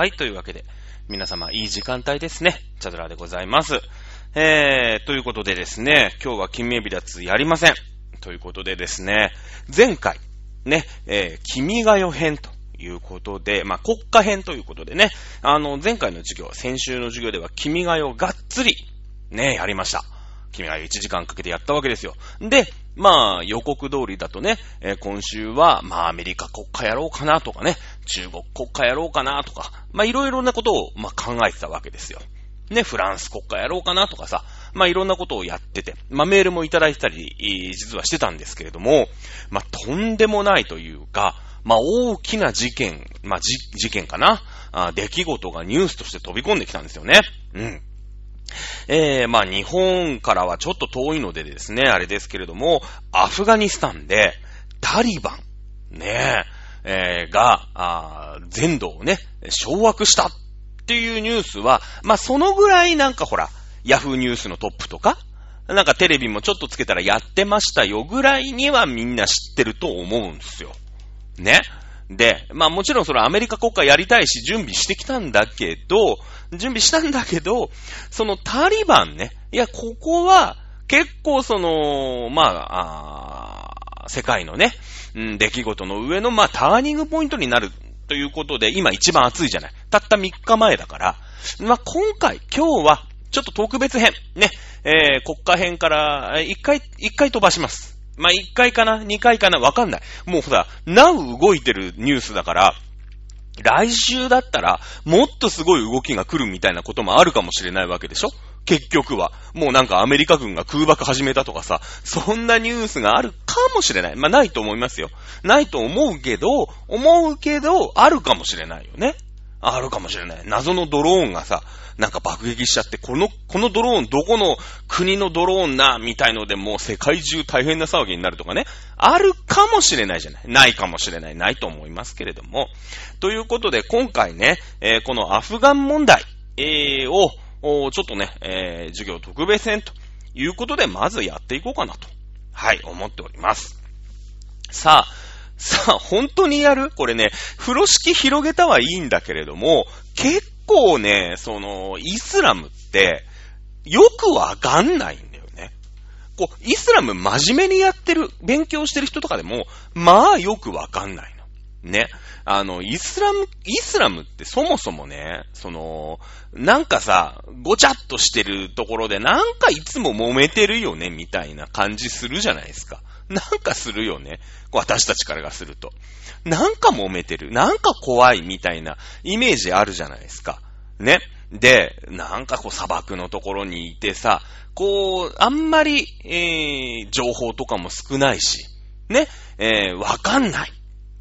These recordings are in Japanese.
はい、というわけで、皆様いい時間帯ですね。チャドラーでございます。えー、ということでですね、今日は金名離脱やりません。ということでですね、前回、ね、えー、君が代編ということで、まあ、国家編ということでね、あの、前回の授業、先週の授業では君が代がっつり、ね、やりました。君が代1時間かけてやったわけですよ。で、まあ、予告通りだとね、えー、今週は、まあ、アメリカ国家やろうかなとかね、中国国家やろうかなとか、まあ、いろいろなことを、まあ、考えてたわけですよ。ね、フランス国家やろうかなとかさ、まあ、いろんなことをやってて、まあ、メールもいただいてたり、実はしてたんですけれども、まあ、とんでもないというか、まあ、大きな事件、まあ、事件かなあ出来事がニュースとして飛び込んできたんですよね。うん。えー、まあ、日本からはちょっと遠いのでですね、あれですけれども、アフガニスタンで、タリバン、ねえ、えー、が、あ全土をね、掌握したっていうニュースは、まあ、そのぐらいなんかほら、ヤフーニュースのトップとか、なんかテレビもちょっとつけたらやってましたよぐらいにはみんな知ってると思うんですよ。ね。で、まあもちろんそれアメリカ国家やりたいし準備してきたんだけど、準備したんだけど、そのタリバンね、いや、ここは結構その、まあ、あ世界のね、うん、出来事の上の、まあ、ターニングポイントになるということで、今一番暑いじゃない。たった3日前だから、まあ、今回、今日は、ちょっと特別編、ね、えー、国家編から、一回、一回飛ばします。まあ、一回かな？二回かな？わかんない。もうほら、なう動いてるニュースだから、来週だったら、もっとすごい動きが来るみたいなこともあるかもしれないわけでしょ？結局は。もうなんかアメリカ軍が空爆始めたとかさ、そんなニュースがあるかもしれない。まあないと思いますよ。ないと思うけど、思うけど、あるかもしれないよね。あるかもしれない。謎のドローンがさ、なんか爆撃しちゃって、この、このドローンどこの国のドローンな、みたいのでもう世界中大変な騒ぎになるとかね。あるかもしれないじゃない。ないかもしれない。ないと思いますけれども。ということで、今回ね、えー、このアフガン問題、えー、を、ちょっとね、えー、授業特別編ということで、まずやっていこうかなと、はい、思っております。さあ、さあ、本当にやる？これね、風呂敷広げたはいいんだけれども、結構ね、その、イスラムって、よくわかんないんだよね。こう、イスラム真面目にやってる、勉強してる人とかでも、まあよくわかんないの。ね。あの、イスラム、イスラムってそもそもね、その、なんかさ、ごちゃっとしてるところで、なんかいつも揉めてるよね、みたいな感じするじゃないですか。なんかするよね。私たちからがすると。なんか揉めてる。なんか怖いみたいなイメージあるじゃないですか。ね。で、なんかこう砂漠のところにいてさ、こう、あんまり、えー、情報とかも少ないし、ね、えー、わかんない。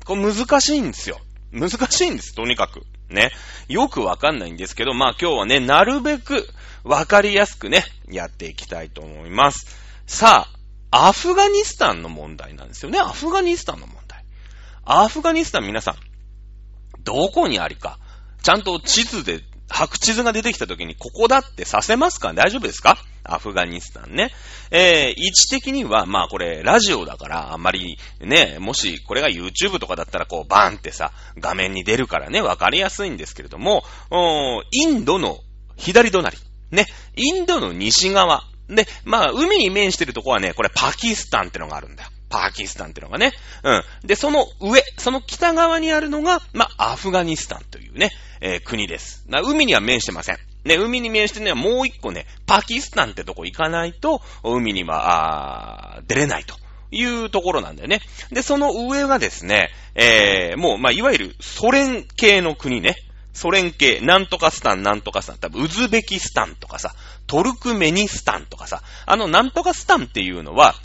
これ難しいんですよ。難しいんです、とにかく。ね。よくわかんないんですけど、まあ今日はね、なるべくわかりやすくね、やっていきたいと思います。さあ、アフガニスタンの問題なんですよね。アフガニスタンの問題。アフガニスタン皆さん、どこにありか、ちゃんと地図で、白地図が出てきた時にここだってさせますか？大丈夫ですか？アフガニスタンね。えー、位置的には、まあこれ、ラジオだから、あんまりね、もしこれが YouTube とかだったらこう、バーンってさ、画面に出るからね、わかりやすいんですけれども、インドの左隣、ね、インドの西側、で、まあ、海に面してるとこはね、これパキスタンってのがあるんだよ。パキスタンってのがね。うん。で、その上、その北側にあるのが、まあ、アフガニスタンというね、えー、国です。海には面してません。ね、海に面してね、もう一個ね、パキスタンってとこ行かないと、海には、あ出れないと。いうところなんだよね。で、その上がですね、えー、もう、まあ、いわゆるソ連系の国ね。ソ連系、なんとかスタン、なんとかスタン、多分、ウズベキスタンとかさ、トルクメニスタンとかさ、あの、なんとかスタンっていうのは、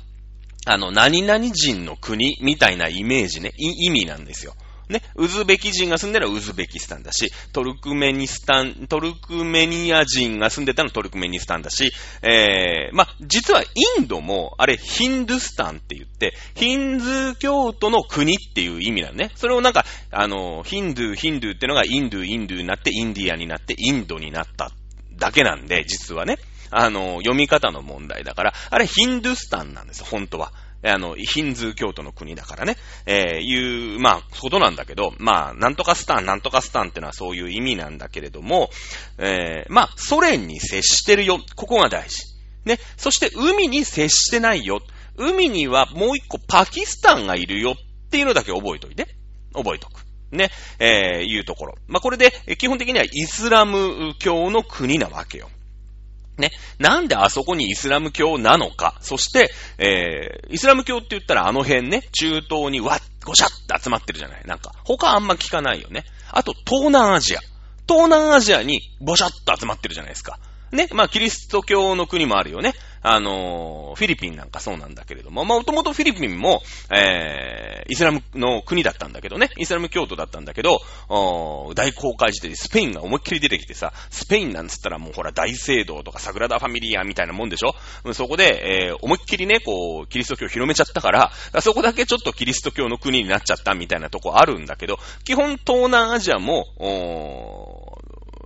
あの、何々人の国みたいなイメージね、意味なんですよ。ね、ウズベキ人が住んでるのはウズベキスタンだし、トルクメニスタン、トルクメニア人が住んでたのはトルクメニスタンだし、えー、ま実はインドも、あれ、ヒンドゥスタンって言って、ヒンズー教徒の国っていう意味なのね。それをなんか、あの、ヒンドゥー、ヒンドゥーってのがインドゥー、インドゥーになって、インディアになって、インドになっただけなんで、実はね。あの、読み方の問題だから、あれヒンドゥスタンなんですよ、本当は。あの、ヒンズー教徒の国だからね、えー、いう、まあ、ことなんだけど、まあ、なんとかスタン、なんとかスタンってのはそういう意味なんだけれども、えー、まあ、ソ連に接してるよ。ここが大事。ね。そして、海に接してないよ。海にはもう一個パキスタンがいるよっていうのだけ覚えといて。覚えとく。ね、えー、いうところ。まあ、これで、基本的にはイスラム教の国なわけよ。ね。なんであそこにイスラム教なのか。そして、えー、イスラム教って言ったらあの辺ね、中東にわっ、ごしゃって集まってるじゃないなんか、他あんま聞かないよね。あと、東南アジア。東南アジアにぼしゃっと集まってるじゃないですか。ね。まあ、キリスト教の国もあるよね。あの、フィリピンなんかそうなんだけれども、まあ、もともとフィリピンも、えー、イスラムの国だったんだけどね、イスラム教徒だったんだけど、大航海時代でスペインが思いっきり出てきてさ、スペインなんつったらもうほら大聖堂とかサグラダ・ファミリアみたいなもんでしょそこで、えー、思いっきりね、こう、キリスト教を広めちゃったから、そこだけちょっとキリスト教の国になっちゃったみたいなとこあるんだけど、基本東南アジアも、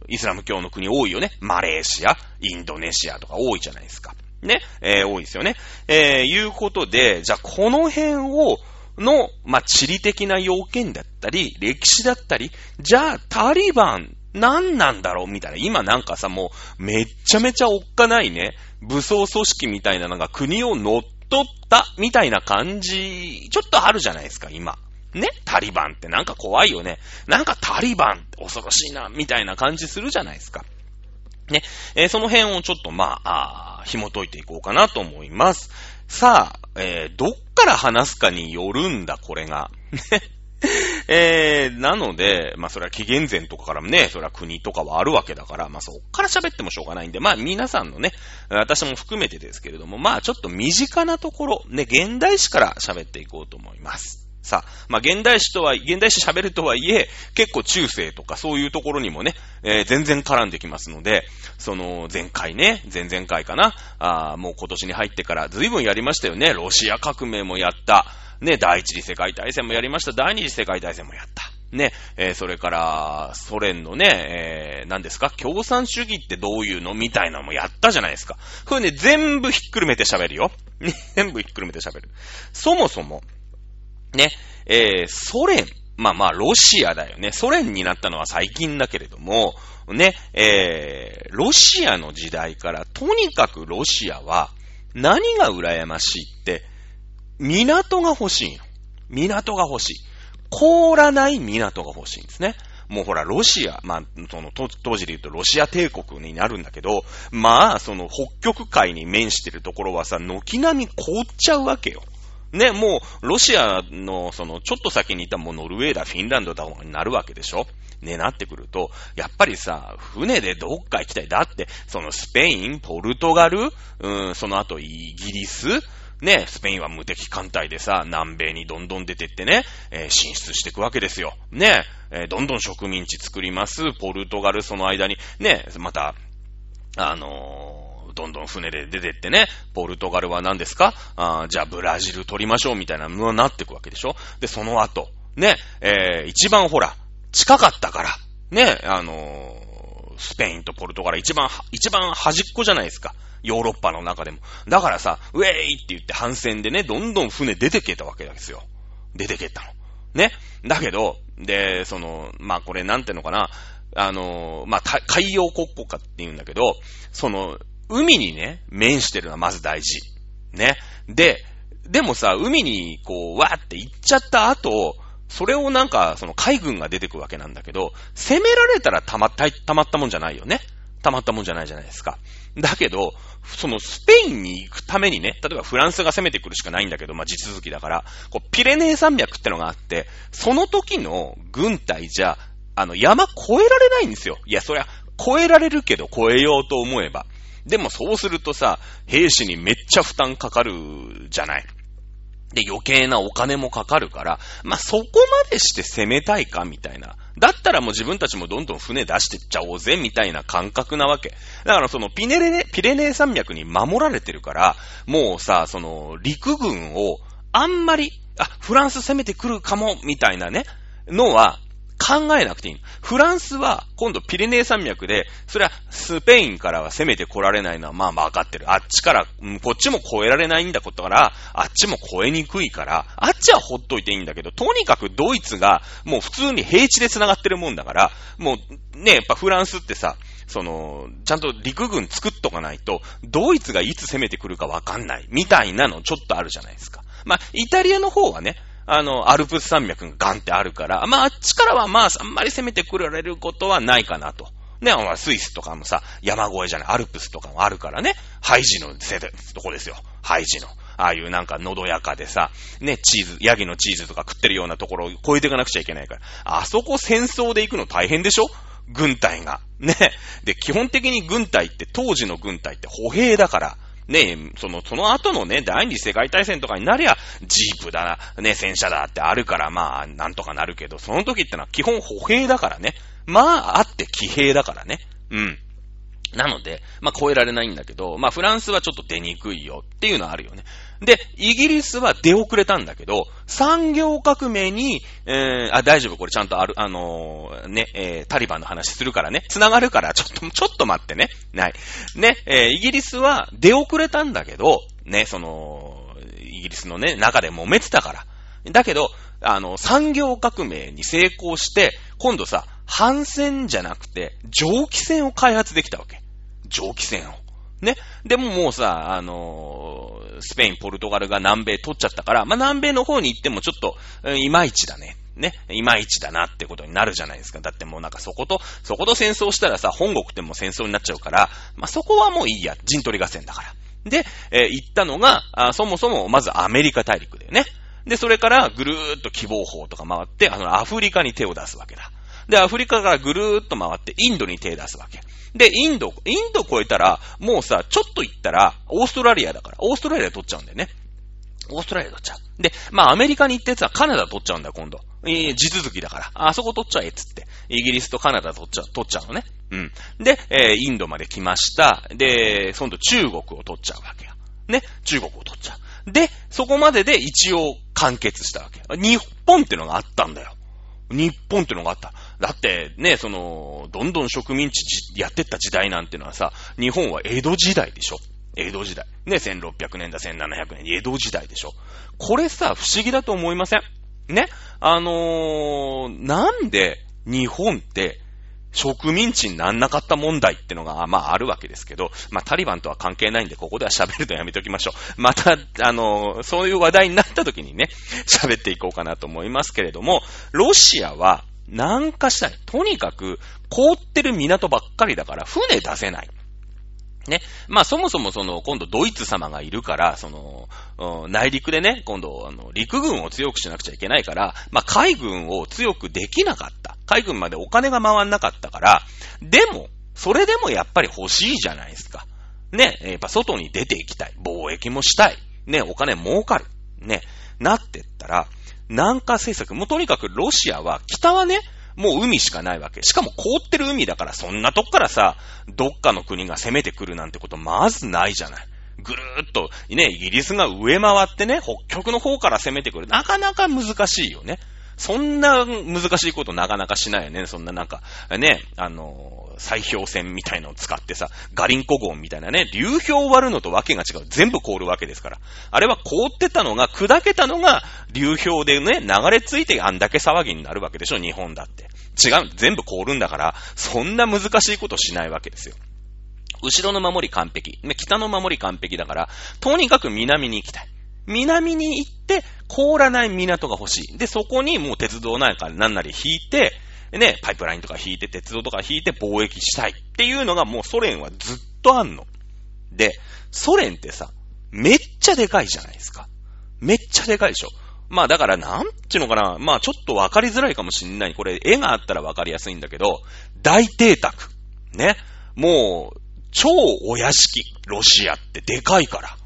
イスラム教の国多いよね。マレーシア、インドネシアとか多いじゃないですか。ね、えー、多いですよね。えー、いうことで、じゃあこの辺を、の、まあ、地理的な要件だったり、歴史だったり、じゃあタリバン、何なんだろう？みたいな。今なんかさ、もう、めっちゃめちゃおっかないね、武装組織みたいなのが国を乗っ取ったみたいな感じ、ちょっとあるじゃないですか、今。ねタリバンってなんか怖いよね。なんかタリバンって恐ろしいな、みたいな感じするじゃないですか。ね、えー、その辺をちょっとまあ、あ紐解いていこうかなと思います。さあ、えー、どっから話すかによるんだ、これが。えー、なので、まあそれは紀元前とかからもね、それは国とかはあるわけだから、まあそっから喋ってもしょうがないんで、まあ皆さんのね、私も含めてですけれども、まあちょっと身近なところ、ね、現代史から喋っていこうと思います。さ、まあ、現代史とは、現代史喋るとはいえ、結構中世とかそういうところにもね、えー、全然絡んできますので、その、前回ね、前々回かな、あもう今年に入ってから随分やりましたよね。ロシア革命もやった。ね、第一次世界大戦もやりました。第二次世界大戦もやった。ね、えー、それから、ソ連のね、えー、何ですか？共産主義ってどういうの？みたいなのもやったじゃないですか。これね、全部ひっくるめて喋るよ。全部ひっくるめて喋る。そもそも、ね、えー、ソ連、まあまあ、ロシアだよね。ソ連になったのは最近だけれども、ね、えー、ロシアの時代から、とにかくロシアは、何が羨ましいって、港が欲しいの。港が欲しい。凍らない港が欲しいんですね。もうほら、ロシア、まあ、その、当時で言うとロシア帝国になるんだけど、まあ、その、北極海に面してるところはさ、軒並み凍っちゃうわけよ。ね、もう、ロシアの、その、ちょっと先にいたもうノルウェーだ、フィンランドだになるわけでしょ？ね、なってくると、やっぱりさ、船でどっか行きたい。だって、そのスペイン、ポルトガル、うん、その後イギリス、ね、スペインは無敵艦隊でさ、南米にどんどん出てってね、えー、進出していくわけですよ。ね、えー、どんどん植民地作ります。ポルトガルその間に、ね、また、あのーどんどん船で出てってね、ポルトガルは何ですか？あじゃあブラジル取りましょうみたいなのになってくわけでしょ？で、その後、ね、えー、一番ほら、近かったから、ね、あのー、スペインとポルトガル一番、一番端っこじゃないですか。ヨーロッパの中でも。だからさ、ウェーイって言って反戦でね、どんどん船出てけたわけですよ。出てけたの。ね。だけど、で、その、まあこれなんていうのかな、あの、まあ海洋国家って言うんだけど、その、海にね、面してるのはまず大事。ね。で、でもさ、海にこう、わーって行っちゃった後、それをなんか、その海軍が出てくわけなんだけど、攻められたらたまった、たまったもんじゃないよね。たまったもんじゃないじゃないですか。だけど、そのスペインに行くためにね、例えばフランスが攻めてくるしかないんだけど、まあ、地続きだから、こう、ピレネー山脈ってのがあって、その時の軍隊じゃ、あの、山越えられないんですよ。いや、そりゃ、越えられるけど越えようと思えば。でもそうするとさ、兵士にめっちゃ負担かかるじゃない。で、余計なお金もかかるから、まあ、そこまでして攻めたいかみたいな。だったらもう自分たちもどんどん船出してっちゃおうぜみたいな感覚なわけ。だからそのピネレネ、ピレネー山脈に守られてるから、もうさ、その陸軍をあんまり、あ、フランス攻めてくるかも、みたいなね、のは、考えなくていい。フランスは今度ピレネー山脈で、それはスペインからは攻めて来られないのはまあ分かってる。あっちから、こっちも越えられないんだことから、あっちも越えにくいから、あっちはほっといていいんだけど、とにかくドイツがもう普通に平地で繋がってるもんだから、もうね、やっぱフランスってさ、その、ちゃんと陸軍作っとかないと、ドイツがいつ攻めてくるかわかんない、みたいなのちょっとあるじゃないですか。まあ、イタリアの方はね、あの、アルプス山脈がガンってあるから、まあ、あっちからはまあ、あんまり攻めてくられることはないかなと。ね、スイスとかもさ、山越えじゃない、アルプスとかもあるからね、ハイジのせで、とこですよ。ハイジの。ああいうなんかのどやかでさ、ね、チーズ、ヤギのチーズとか食ってるようなところを越えていかなくちゃいけないから。あそこ戦争で行くの大変でしょ？軍隊が。ね。で、基本的に軍隊って、当時の軍隊って歩兵だから、ね、その、その後のね、第二次世界大戦とかになりゃ、ジープだな、ね、戦車だってあるから、まあ、なんとかなるけど、その時ってのは基本歩兵だからね。まあ、あって騎兵だからね。うん。なので、まあ、超えられないんだけど、まあ、フランスはちょっと出にくいよっていうのはあるよね。で、イギリスは出遅れたんだけど、産業革命に、えー、あ、大丈夫、これちゃんとある、あのー、ね、えー、タリバンの話するからね、繋がるから、ちょっと、ちょっと待ってね。ない。ね、えー、イギリスは出遅れたんだけど、ね、その、イギリスのね、中で揉めてたから。だけど、あの、産業革命に成功して、今度さ、反戦じゃなくて、蒸気船を開発できたわけ。蒸気船を。ね。でももうさ、あのー、スペイン、ポルトガルが南米取っちゃったから、まあ、南米の方に行ってもちょっと、いまいちだね。ね。いまいちだなってことになるじゃないですか。だってもうなんかそこと、そこと戦争したらさ、本国っても戦争になっちゃうから、まあ、そこはもういいや。陣取り合戦だから。で、えー、行ったのがあ、そもそもまずアメリカ大陸だよね。で、それからぐるーっと希望法とか回って、あの、アフリカに手を出すわけだ。で、アフリカからぐるーっと回ってインドに手を出すわけ。で、インド、インド超えたら、もうさ、ちょっと行ったら、オーストラリアだから、オーストラリア取っちゃうんだよね。オーストラリア取っちゃう。で、まあアメリカに行ったやつはカナダ取っちゃうんだよ、今度。えー、地続きだから。あそこ取っちゃえ、つって。イギリスとカナダ取っちゃう、取っちゃうのね。うん。で、えー、インドまで来ました。で、今度中国を取っちゃうわけよ。ね。中国を取っちゃう。で、そこまでで一応完結したわけ。日本ってのがあったんだよ。日本ってのがあった。だってね、その、どんどん植民地やってった時代なんてのはさ、日本は江戸時代でしょ江戸時代。ね、1600年だ、1700年、江戸時代でしょこれさ、不思議だと思いません？ね？あのー、なんで日本って植民地になんなかった問題ってのが、まああるわけですけど、まあタリバンとは関係ないんで、ここでは喋るとやめておきましょう。また、あの、そういう話題になった時にね、喋っていこうかなと思いますけれども、ロシアは、南下したい。とにかく、凍ってる港ばっかりだから、船出せない。ね。まあそもそもその、今度ドイツ様がいるから、その、内陸でね、今度、あの、陸軍を強くしなくちゃいけないから、まあ海軍を強くできなかった。海軍までお金が回んなかったから、でも、それでもやっぱり欲しいじゃないですか。ね。やっぱ外に出ていきたい。貿易もしたい。ね。お金儲かる。ね。なってったら、南下政策、もうとにかくロシアは、北はね、もう海しかないわけ。しかも凍ってる海だから、そんなとこからさ、どっかの国が攻めてくるなんてことまずないじゃない。ぐるーっと、ね、イギリスが上回ってね、北極の方から攻めてくる。なかなか難しいよね。そんな難しいことなかなかしないよね。そんななんか、ね、あの砕氷船みたいのを使ってさ、ガリンコ号みたいなね、流氷を割るのとわけが違う。全部凍るわけですから。あれは凍ってたのが、砕けたのが、流氷でね、流れ着いてあんだけ騒ぎになるわけでしょ、日本だって。違う。全部凍るんだから、そんな難しいことしないわけですよ。後ろの守り完璧。北の守り完璧だから、とにかく南に行きたい。南に行って、凍らない港が欲しい。で、そこにもう鉄道なんかなんなり引いて、ね、パイプラインとか引いて、鉄道とか引いて貿易したいっていうのがもうソ連はずっとあんの。で、ソ連ってさ、めっちゃでかいじゃないですか。めっちゃでかいでしょ。まあだからなんちゅうのかな、まあちょっとわかりづらいかもしんない。これ絵があったらわかりやすいんだけど、大邸宅。ね。もう、超お屋敷。ロシアってでかいから。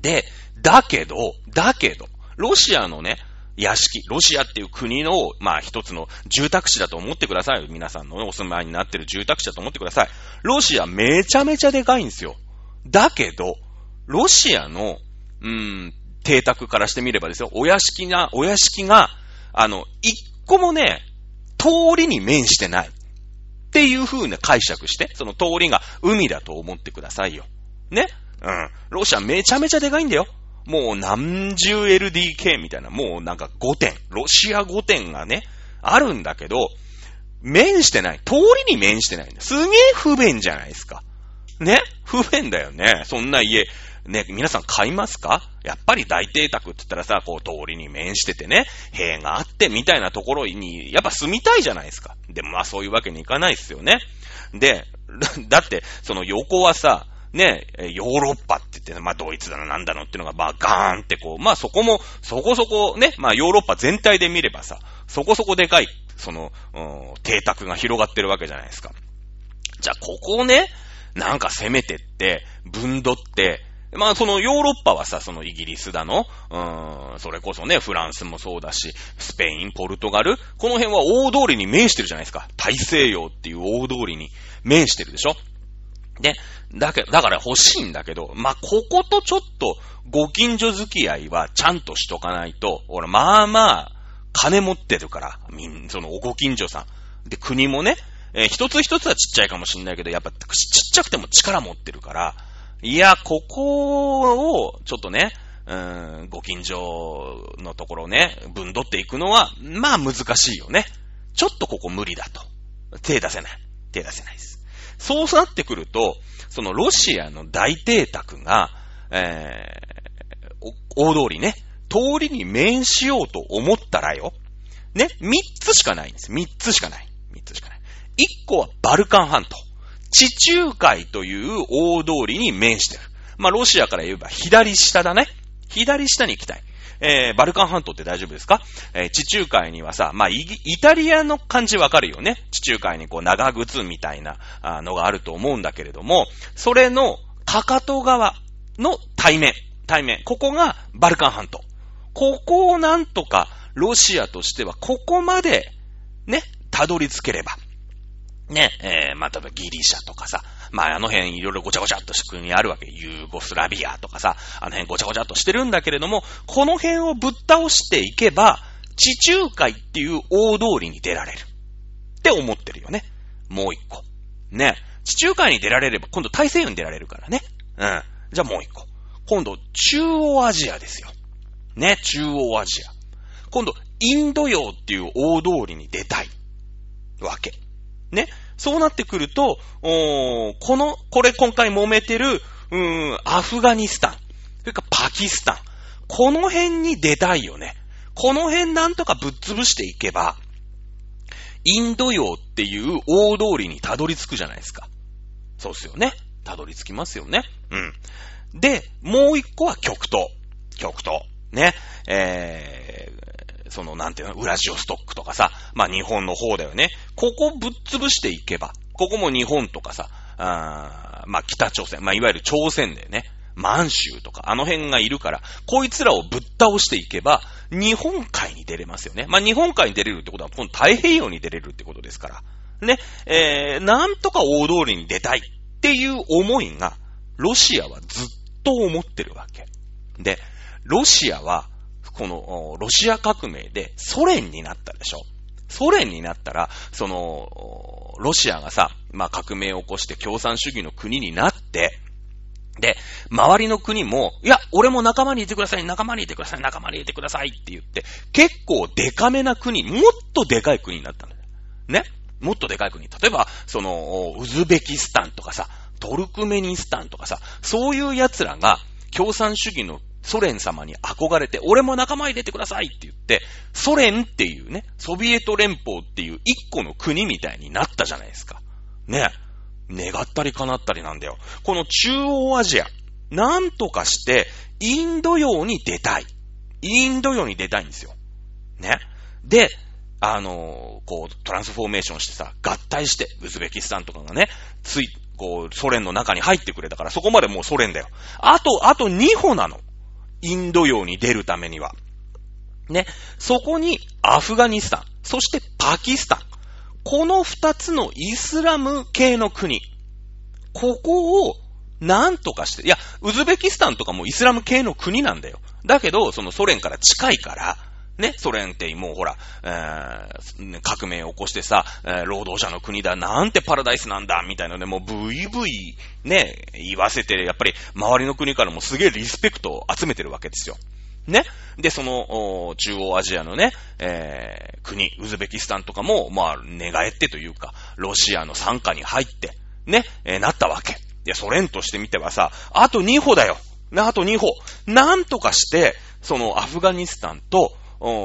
で、だけど、だけど、ロシアのね、屋敷、ロシアっていう国の、まあ一つの住宅地だと思ってください。皆さんの、お住まいになってる住宅地だと思ってください。ロシアめちゃめちゃでかいんですよ。だけど、ロシアの、うーん、邸宅からしてみればですよ、お屋敷が、お屋敷が、あの、一個もね、通りに面してない。っていう風な解釈して、その通りが海だと思ってくださいよ。ね？うん。ロシアめちゃめちゃでかいんだよ。もう何十 LDK みたいな、もうなんか5点、ロシア5点がね、あるんだけど、面してない。通りに面してない。すげえ不便じゃないですか。ね？不便だよね。そんな家。ね、皆さん買いますか？やっぱり大邸宅って言ったらさ、こう通りに面しててね、塀があってみたいなところに、やっぱ住みたいじゃないですか。でもまあそういうわけにいかないですよね。で、だって、その横はさ、ね、ヨーロッパって言って、まあドイツだのなんだのっていうのが、まあガーンってこう、まあそこも、そこそこね、まあヨーロッパ全体で見ればさ、そこそこでかい、その、うん、邸宅が広がってるわけじゃないですか。じゃあここをね、なんか攻めてって、分取って、まあ、そのヨーロッパはさ、そのイギリスだの、うーん、それこそね、フランスもそうだし、スペイン、ポルトガル、この辺は大通りに面してるじゃないですか。大西洋っていう大通りに面してるでしょで、だけ、だから欲しいんだけど、まあ、こことちょっと、ご近所付き合いはちゃんとしとかないと、俺、まあまあ、金持ってるから、みん、その、ご近所さん。で、国もね、えー、一つ一つはちっちゃいかもしんないけど、やっぱちっちゃくても力持ってるから、いや、ここを、ちょっとね、うーん、ご近所のところね、分取っていくのは、まあ難しいよね。ちょっとここ無理だと。手出せない。手出せないです。そうなってくると、そのロシアの大邸宅が、えー、大通りね、通りに面しようと思ったらよ、ね、三つしかないんです。三つしかない。三つしかない。一個はバルカン半島。地中海という大通りに面してる。まあ、ロシアから言えば左下だね。左下に行きたい。えー、バルカン半島って大丈夫ですか？えー、地中海にはさ、まあ、イタリアの感じわかるよね。地中海にこう長靴みたいなのがあると思うんだけれども、それのかかと側の対面、対面、ここがバルカン半島。ここをなんとかロシアとしてはここまでね、たどり着ければ、ね、えー、まあ、例えばギリシャとかさ、まあ、あの辺いろいろごちゃごちゃっとした国あるわけ。ユーゴスラビアとかさ、あの辺ごちゃごちゃっとしてるんだけれども、この辺をぶっ倒していけば、地中海っていう大通りに出られる。って思ってるよね。もう一個。ね。地中海に出られれば、今度大西洋に出られるからね。うん。じゃあもう一個。今度、中央アジアですよ。ね、中央アジア。今度、インド洋っていう大通りに出たい。わけ。ね。そうなってくると、この、これ今回揉めてる、うーん、アフガニスタン、それからパキスタン。この辺に出たいよね。この辺なんとかぶっ潰していけば、インド洋っていう大通りにたどり着くじゃないですか。そうっすよね。たどり着きますよね。うん。で、もう一個は極東。極東。ね。えーその、なんていうの、ウラジオストックとかさ、まあ日本の方だよね。ここぶっ潰していけば、ここも日本とかさ、あまあ北朝鮮、まあいわゆる朝鮮だよね。満州とか、あの辺がいるから、こいつらをぶっ倒していけば、日本海に出れますよね。まあ日本海に出れるってことは、この太平洋に出れるってことですから。ね、えー、なんとか大通りに出たいっていう思いが、ロシアはずっと思ってるわけ。で、ロシアは、この、ロシア革命でソ連になったでしょ。ソ連になったら、その、ロシアがさ、まあ、革命を起こして共産主義の国になって、で、周りの国も、いや、俺も仲間にいてください、仲間にいてください、仲間にいてくださいって言って、結構デカめな国、もっとデカい国になったんだよ。ね？もっとデカい国。例えば、その、ウズベキスタンとかさ、トルクメニスタンとかさ、そういう奴らが共産主義のソ連様に憧れて、俺も仲間入れてくださいって言って、ソ連っていうね、ソビエト連邦っていう一個の国みたいになったじゃないですか。ね。願ったり叶ったりなんだよ。この中央アジア、なんとかして、インド洋に出たい。インド洋に出たいんですよ。ね。で、あのー、こう、トランスフォーメーションしてさ、合体して、ウズベキスタンとかがね、つい、こう、ソ連の中に入ってくれたから、そこまでもうソ連だよ。あと、あと2歩なの。インド洋に出るためには。ね。そこにアフガニスタン、そしてパキスタン。この二つのイスラム系の国。ここをなんとかして、いや、ウズベキスタンとかもイスラム系の国なんだよ。だけど、そのソ連から近いから、ね、ソ連ってもうほら、えー、革命を起こしてさ、えー、労働者の国だ、なんてパラダイスなんだ、みたいなので、もうブイブイね、言わせて、やっぱり周りの国からもすげえリスペクトを集めてるわけですよ。ね。で、その、中央アジアのね、えー、国、ウズベキスタンとかも、まあ、寝返ってというか、ロシアの参加に入って、ね、えー、なったわけ。で、ソ連としてみてはさ、あと2歩だよ。ね、あと2歩。なんとかして、そのアフガニスタンと、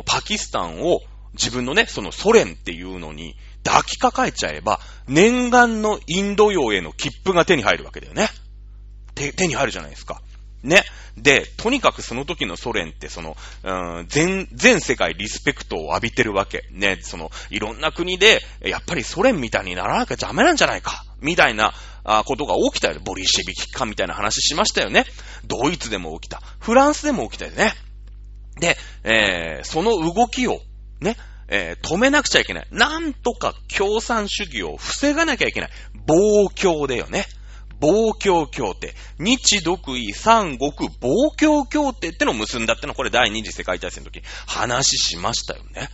パキスタンを自分のね、そのソ連っていうのに抱きかかえちゃえば、念願のインド洋への切符が手に入るわけだよね。手、手に入るじゃないですか。ね。で、とにかくその時のソ連ってその、うん、全、全世界リスペクトを浴びてるわけ。ね。その、いろんな国で、やっぱりソ連みたいにならなきゃダメなんじゃないか。みたいな、あことが起きたよ。ボリシェビキ化みたいな話しましたよね。ドイツでも起きた。フランスでも起きたよね。で、えー、その動きを、ね、えー、止めなくちゃいけない。なんとか共産主義を防がなきゃいけない。暴挙だよね。暴挙協定。日独位三国暴挙協定ってのを結んだってのはこれ第二次世界大戦の時話しましたよね。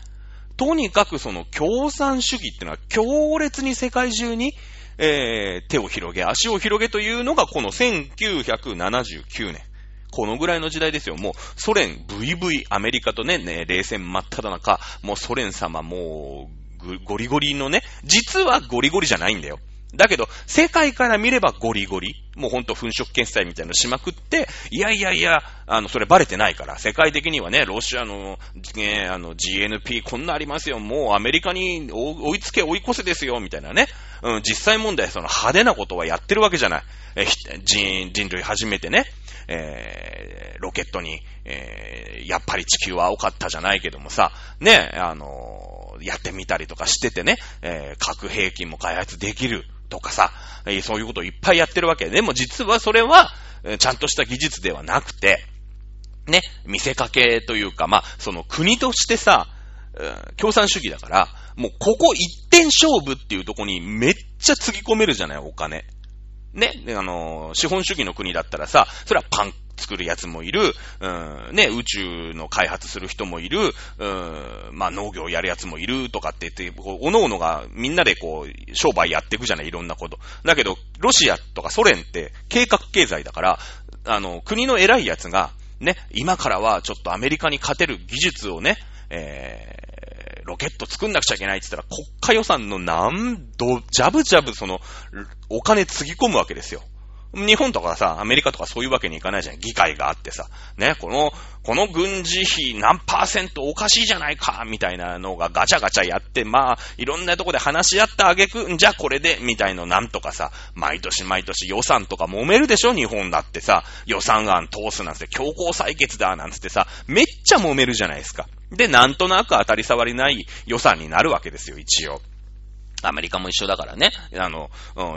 とにかくその共産主義ってのは強烈に世界中に、えー、手を広げ、足を広げというのがこの1979年。このぐらいの時代ですよ。もう、ソ連、VV、アメリカとね、ね、冷戦真っ只中、もうソ連様、もう、ゴリゴリのね、実はゴリゴリじゃないんだよ。だけど、世界から見ればゴリゴリ。もうほんと粉飾決済みたいなのしまくって、いやいやいや、あの、それバレてないから、世界的にはね、ロシアの、ね、あの、GNP こんなありますよ、もうアメリカに追いつけ追い越せですよ、みたいなね。うん、実際問題、その派手なことはやってるわけじゃない。え、人、人類初めてね、えー、ロケットに、えー、やっぱり地球は青かったじゃないけどもさ、ね、あのー、やってみたりとかしててね、え、核兵器も開発できるとかさ、えー、そういうことをいっぱいやってるわけでも実はそれは、ちゃんとした技術ではなくて、ね、見せかけというか、まあ、その国としてさ、共産主義だから、もうここ一点勝負っていうとこにめっちゃつぎ込めるじゃない、お金。ね、あの、資本主義の国だったらさ、それはパン作るやつもいる、うん、ね、宇宙の開発する人もいる、うん、まあ農業やるやつもいるとかって言って、おのおのがみんなでこう、商売やっていくじゃない、いろんなこと。だけど、ロシアとかソ連って計画経済だから、あの、国の偉いやつが、ね、今からはちょっとアメリカに勝てる技術をね、えロケット作んなくちゃいけないって言ったら、国家予算の何度、ジャブジャブその、お金つぎ込むわけですよ。日本とかさ、アメリカとかそういうわけにいかないじゃん。議会があってさ。ね、この、この軍事費何パーセントおかしいじゃないか、みたいなのがガチャガチャやって、まあ、いろんなとこで話し合ったあげく、じゃあこれで、みたいのなんとかさ、毎年毎年予算とか揉めるでしょ日本だってさ、予算案通すなんて強行採決だ、なんつってさ、めっちゃ揉めるじゃないですか。で、なんとなく当たり障りない予算になるわけですよ、一応。アメリカも一緒だからね。あの、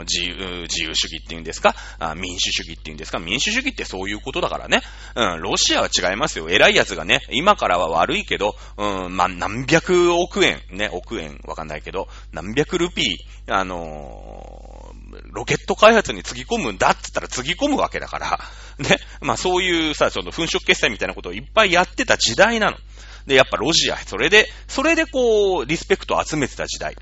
自由、自由主義っていうんですか？民主主義っていうんですか？民主主義ってそういうことだからね。うん、ロシアは違いますよ。偉い奴がね、今からは悪いけど、うん、まあ、何百億円、ね、億円わかんないけど、何百ルピー、あのー、ロケット開発につぎ込むんだって言ったらつぎ込むわけだから、ね。まあそういうさ、その粉飾決済みたいなことをいっぱいやってた時代なの。で、やっぱロシア、それで、それでこう、リスペクトを集めてた時代。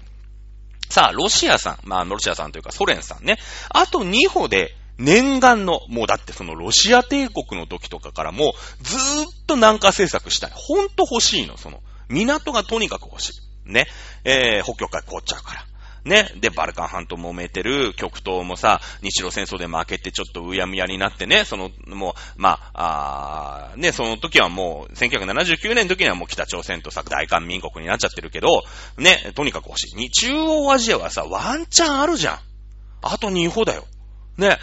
さあ、ロシアさん、まあ、ロシアさんというかソ連さんね。あと2歩で、念願の、もうだってそのロシア帝国の時とかからも、ずーっと南下政策したい。ほんと欲しいの、その。港がとにかく欲しい。ね。えー、北極海凍っちゃうから。ね。で、バルカン半島揉めてる極東もさ、日露戦争で負けてちょっとうやむやになってね、その、もう、まあ、あね、その時はもう、1979年の時にはもう北朝鮮とさ、大韓民国になっちゃってるけど、ね、とにかく欲しい。に、中央アジアはさ、ワンチャンあるじゃん。あと2歩だよ。ね。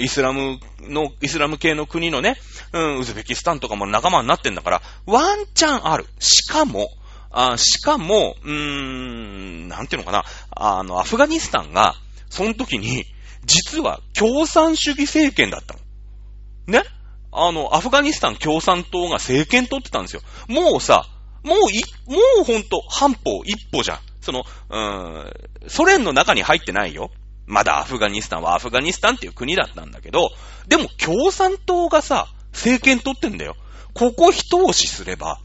イスラムの、イスラム系の国のね、うん、ウズベキスタンとかも仲間になってんだから、ワンチャンある。しかも、あしかも、うーん、なんていうのかな、あの、アフガニスタンが、その時に、実は共産主義政権だったの。ね？あの、アフガニスタン共産党が政権取ってたんですよ。もうさ、もうい、もうほんと、半歩、一歩じゃん。その、うーん、ソ連の中に入ってないよ。まだアフガニスタンはアフガニスタンっていう国だったんだけど、でも共産党がさ、政権取ってんだよ。ここ一押しすれば、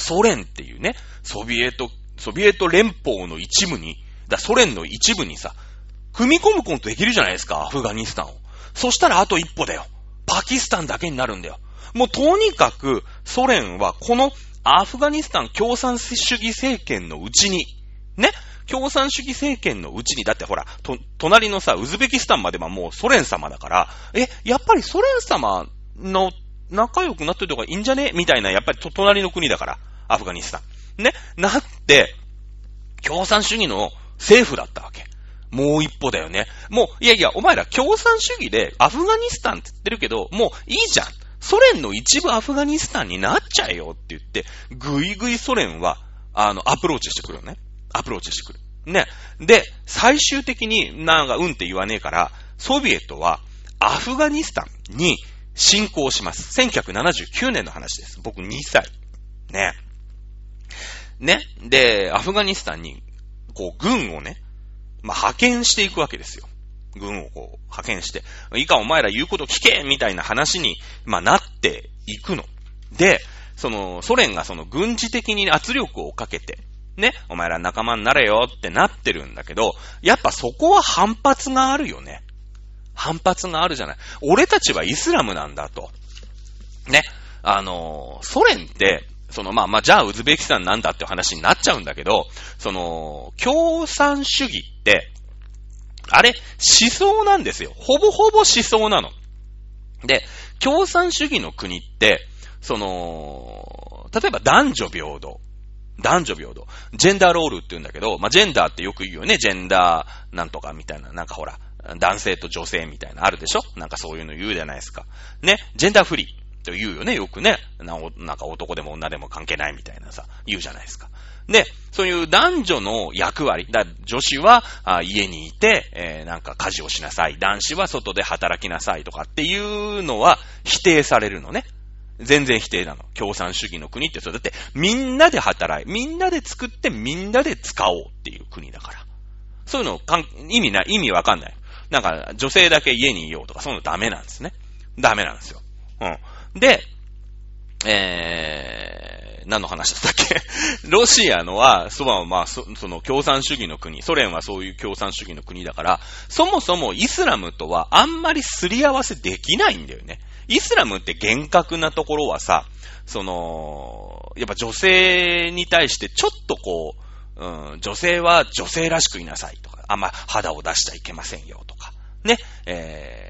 ソ連っていうね、ソビエト、ソビエト連邦の一部に、だソ連の一部にさ、組み込むことできるじゃないですか、アフガニスタンを。そしたらあと一歩だよ。パキスタンだけになるんだよ。もうとにかく、ソ連はこのアフガニスタン共産主義政権のうちに、ね、共産主義政権のうちに、だってほら、と、隣のさ、ウズベキスタンまではもうソ連様だから、え、やっぱりソ連様の仲良くなってるとかいいんじゃね？みたいな、やっぱりと、隣の国だから、アフガニスタン。ね、なって、共産主義の政府だったわけ。もう一歩だよね。もう、いやいや、お前ら共産主義でアフガニスタンって言ってるけど、もういいじゃん。ソ連の一部アフガニスタンになっちゃえよって言って、ぐいぐいソ連は、あの、アプローチしてくるよね。アプローチしてくる。ね。で、最終的になんかうんって言わねえから、ソビエトはアフガニスタンに侵攻します。1979年の話です。僕2歳。ね。ね。で、アフガニスタンに、こう、軍をね、まあ、派遣していくわけですよ。軍をこう、派遣して、いいかお前ら言うこと聞けみたいな話に、まあ、なっていくの。で、その、ソ連がその軍事的に圧力をかけて、ね、お前ら仲間になれよってなってるんだけど、やっぱそこは反発があるよね。反発があるじゃない。俺たちはイスラムなんだと。ね。あの、ソ連って、その、まあまあ、じゃあウズベキスタンなんだって話になっちゃうんだけど、その、共産主義って、あれ、思想なんですよ。ほぼほぼ思想なの。で、共産主義の国って、その、例えば男女平等。男女平等。ジェンダーロールって言うんだけど、まあ、ジェンダーってよく言うよね。ジェンダーなんとかみたいな。なんかほら、男性と女性みたいなあるでしょ？なんかそういうの言うじゃないですか。ね？ジェンダーフリーと言うよね。よくね。なんか男でも女でも関係ないみたいなさ、言うじゃないですか。で、そういう男女の役割、だ女子はあ家にいて、えー、なんか家事をしなさい。男子は外で働きなさいとかっていうのは否定されるのね。全然否定なの。共産主義の国ってそれだってみんなで働い、みんなで作ってみんなで使おうっていう国だから。そういうのかん意味ない、意味わかんない。なんか女性だけ家にいようとかそういうのダメなんですね。ダメなんですよ。うん。で、えー、何の話だったっけ？ロシアのは、そばはまあそ、その共産主義の国、ソ連はそういう共産主義の国だから、そもそもイスラムとはあんまりすり合わせできないんだよね。イスラムって厳格なところはさ、その、やっぱ女性に対してちょっとこう、うん、女性は女性らしくいなさいとか、あんま肌を出しちゃいけませんよとか、ね、えー、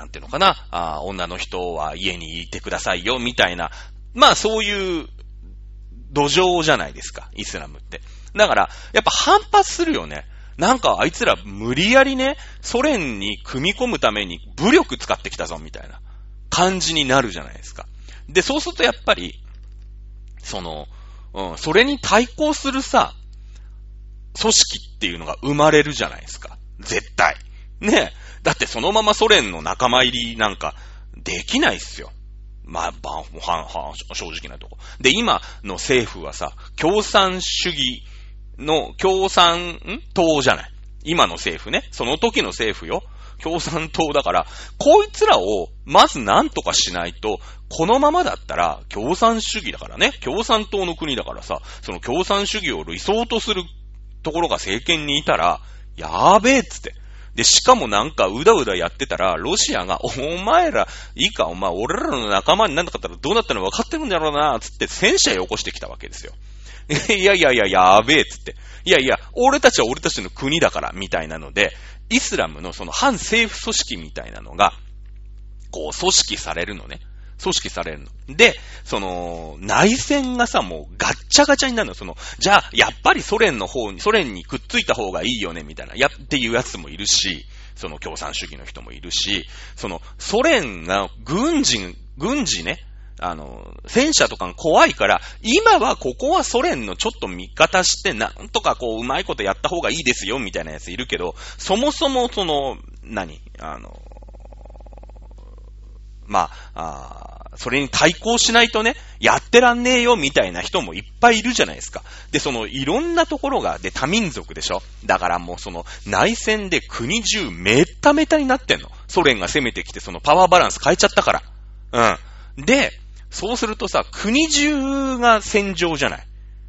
なんていうのかな、あ女の人は家にいてくださいよ、みたいなまあそういう土壌じゃないですか、イスラムって。だから、やっぱ反発するよね。なんかあいつら無理やりね、ソ連に組み込むために武力使ってきたぞ、みたいな感じになるじゃないですか。で、そうするとやっぱり、その、うん、それに対抗するさ、組織っていうのが生まれるじゃないですか。絶対。ねだってそのままソ連の仲間入りなんかできないっすよ。まあ、ばん、はん、はん、正直なとこ。で、今の政府はさ、共産主義の、共産、党じゃない。今の政府ね。その時の政府よ。共産党だから、こいつらを、まず何とかしないと、このままだったら、共産主義だからね。共産党の国だからさ、その共産主義を理想とするところが政権にいたら、やーべえっつって。で、しかもなんかうだうだやってたら、ロシアが、お前ら、いいか、お前、俺らの仲間になんなかったらどうなったの分かってるんだろうな、つって戦車よこしてきたわけですよ。いやいやいや、やべえ、つって。いやいや、俺たちは俺たちの国だから、みたいなので、イスラムのその反政府組織みたいなのが、こう、組織されるのね。組織されるの。で、その、内戦がさ、もうガッチャガチャになるの。その、じゃあ、やっぱりソ連の方に、ソ連にくっついた方がいいよね、みたいな、やっていうやつもいるし、その共産主義の人もいるし、その、ソ連が軍人、軍事ね、あの、戦車とかが怖いから、今はここはソ連のちょっと味方して、なんとかこう、うまいことやった方がいいですよ、みたいなやついるけど、そもそもその、何？あの、まあ、あそれに対抗しないとね、やってらんねえよみたいな人もいっぱいいるじゃないですか。で、そのいろんなところが、で、多民族でしょ？だからもうその内戦で国中めっためたになってんの。ソ連が攻めてきてそのパワーバランス変えちゃったから。うん。で、そうするとさ、国中が戦場じゃない。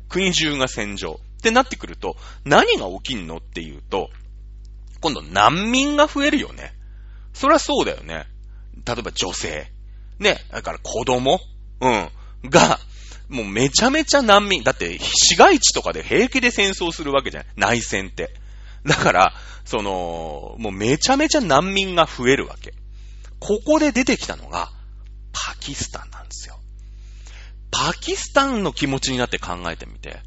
国中が戦場。ってなってくると、何が起きんのっていうと、今度難民が増えるよね。そりゃそうだよね。例えば女性。ね。だから子供？うん。が、もうめちゃめちゃ難民。だって市街地とかで平気で戦争するわけじゃない。内戦って。だから、その、もうめちゃめちゃ難民が増えるわけ。ここで出てきたのが、パキスタンなんですよ。パキスタンの気持ちになって考えてみて。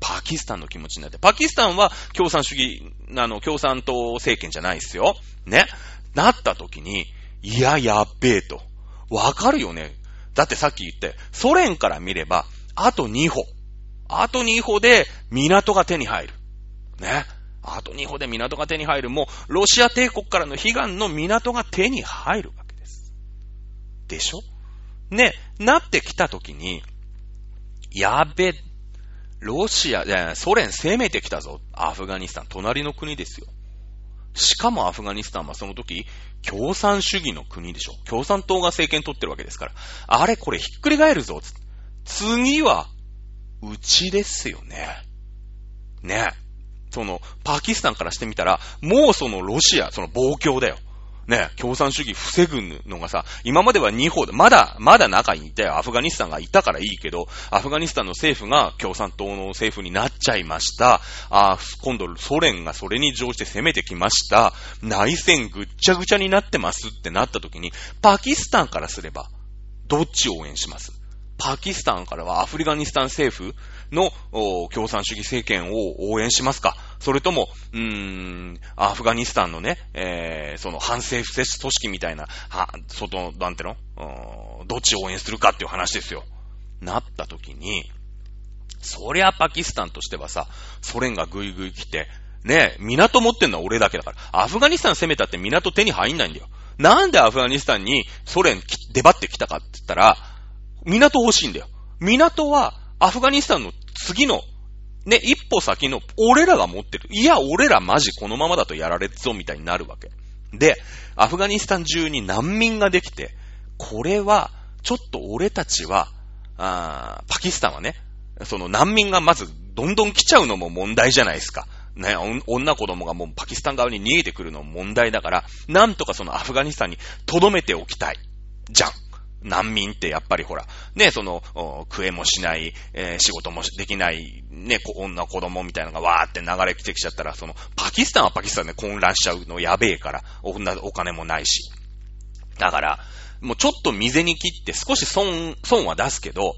パキスタンの気持ちになって。パキスタンは共産主義、あの、共産党政権じゃないですよ。ね。なった時に、いや、やっべえと。わかるよね。だってさっき言って、ソ連から見れば、あと2歩。あと2歩で港が手に入る。ね。あと2歩で港が手に入る。もう、ロシア帝国からの悲願の港が手に入るわけです。でしょ？ね、なってきたときに、やべ、ロシア、ソ連攻めてきたぞ。アフガニスタン、隣の国ですよ。しかもアフガニスタンはその時、共産主義の国でしょ。共産党が政権取ってるわけですから。あれこれひっくり返るぞ。次は、うちですよね。ね。その、パキスタンからしてみたら、もうそのロシア、その暴挙だよ。ね、共産主義防ぐのがさ、今までは2歩で、まだ、まだ中にいて、アフガニスタンがいたからいいけど、アフガニスタンの政府が共産党の政府になっちゃいました。あ今度ソ連がそれに乗して攻めてきました。内戦ぐっちゃぐちゃになってますってなった時に、パキスタンからすれば、どっちを応援します？パキスタンからはアフリカニスタン政府の共産主義政権を応援しますか？それとも、うーん、アフガニスタンのね、えー、その反政府組織みたいな、は、外、なんての？どっちを応援するかっていう話ですよ。なった時に、そりゃパキスタンとしてはさ、ソ連がぐいぐい来て、ね、港持ってんのは俺だけだから。アフガニスタン攻めたって港手に入んないんだよ。なんでアフガニスタンにソ連出張ってきたかって言ったら、港欲しいんだよ。港はアフガニスタンの次の、ね、一歩先の俺らが持ってる。いや、俺らマジこのままだとやられっぞみたいになるわけ。で、アフガニスタン中に難民ができて、これは、ちょっと俺たちは、あパキスタンはね、その難民がまずどんどん来ちゃうのも問題じゃないですか。ね、女子供がもうパキスタン側に逃げてくるのも問題だから、なんとかそのアフガニスタンに留めておきたい。じゃん。難民ってやっぱりほら、ね、その、食えもしない、えー、仕事もできない、ね、女子供みたいなのがわーって流れてきちゃったら、その、パキスタンはパキスタンで混乱しちゃうのやべえから、おお金もないし。だから、もうちょっと水に切って少し損、損は出すけど、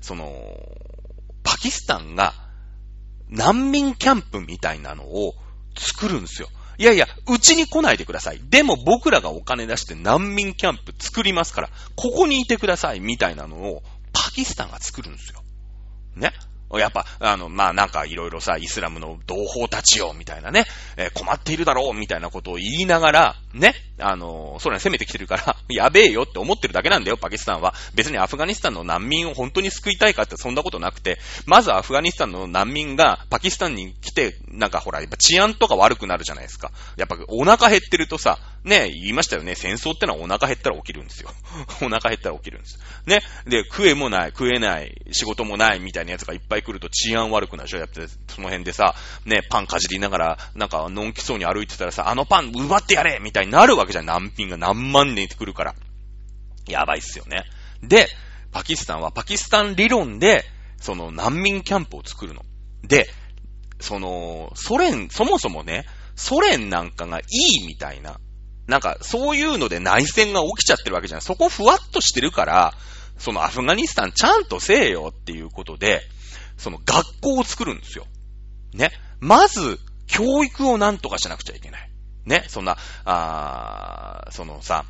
その、パキスタンが難民キャンプみたいなのを作るんですよ。いやいや、うちに来ないでください。でも僕らがお金出して難民キャンプ作りますから、ここにいてください、みたいなのを、パキスタンが作るんですよ。ね。やっぱ、あの、まあ、なんかいろいろさ、イスラムの同胞たちよ、みたいなね、えー、困っているだろう、みたいなことを言いながら、ね、あの、それ攻めてきてるから、やべえよって思ってるだけなんだよ、パキスタンは。別にアフガニスタンの難民を本当に救いたいかってそんなことなくて、まずアフガニスタンの難民がパキスタンに来て、なんかほら、やっぱ治安とか悪くなるじゃないですか。やっぱお腹減ってるとさ、ね、言いましたよね、戦争ってのはお腹減ったら起きるんですよ。お腹減ったら起きるんです。ね、で、食えもない、食えない、仕事もないみたいなやつがいっぱい来ると治安悪くなるでしょ？やって、その辺でさ、ね、パンかじりながら、なんか、のんきそうに歩いてたらさ、あのパン奪ってやれみたいになるわけじゃん。難民が何万年ってくるから。やばいっすよね。で、パキスタンはパキスタン理論で、その難民キャンプを作るの。で、その、ソ連、そもそもね、ソ連なんかがいいみたいな、なんかそういうので内戦が起きちゃってるわけじゃん。そこふわっとしてるから、そのアフガニスタンちゃんとせえよっていうことで、その学校を作るんですよ。ね。まず、教育をなんとかしなくちゃいけない。ね。そんな、あそのさ、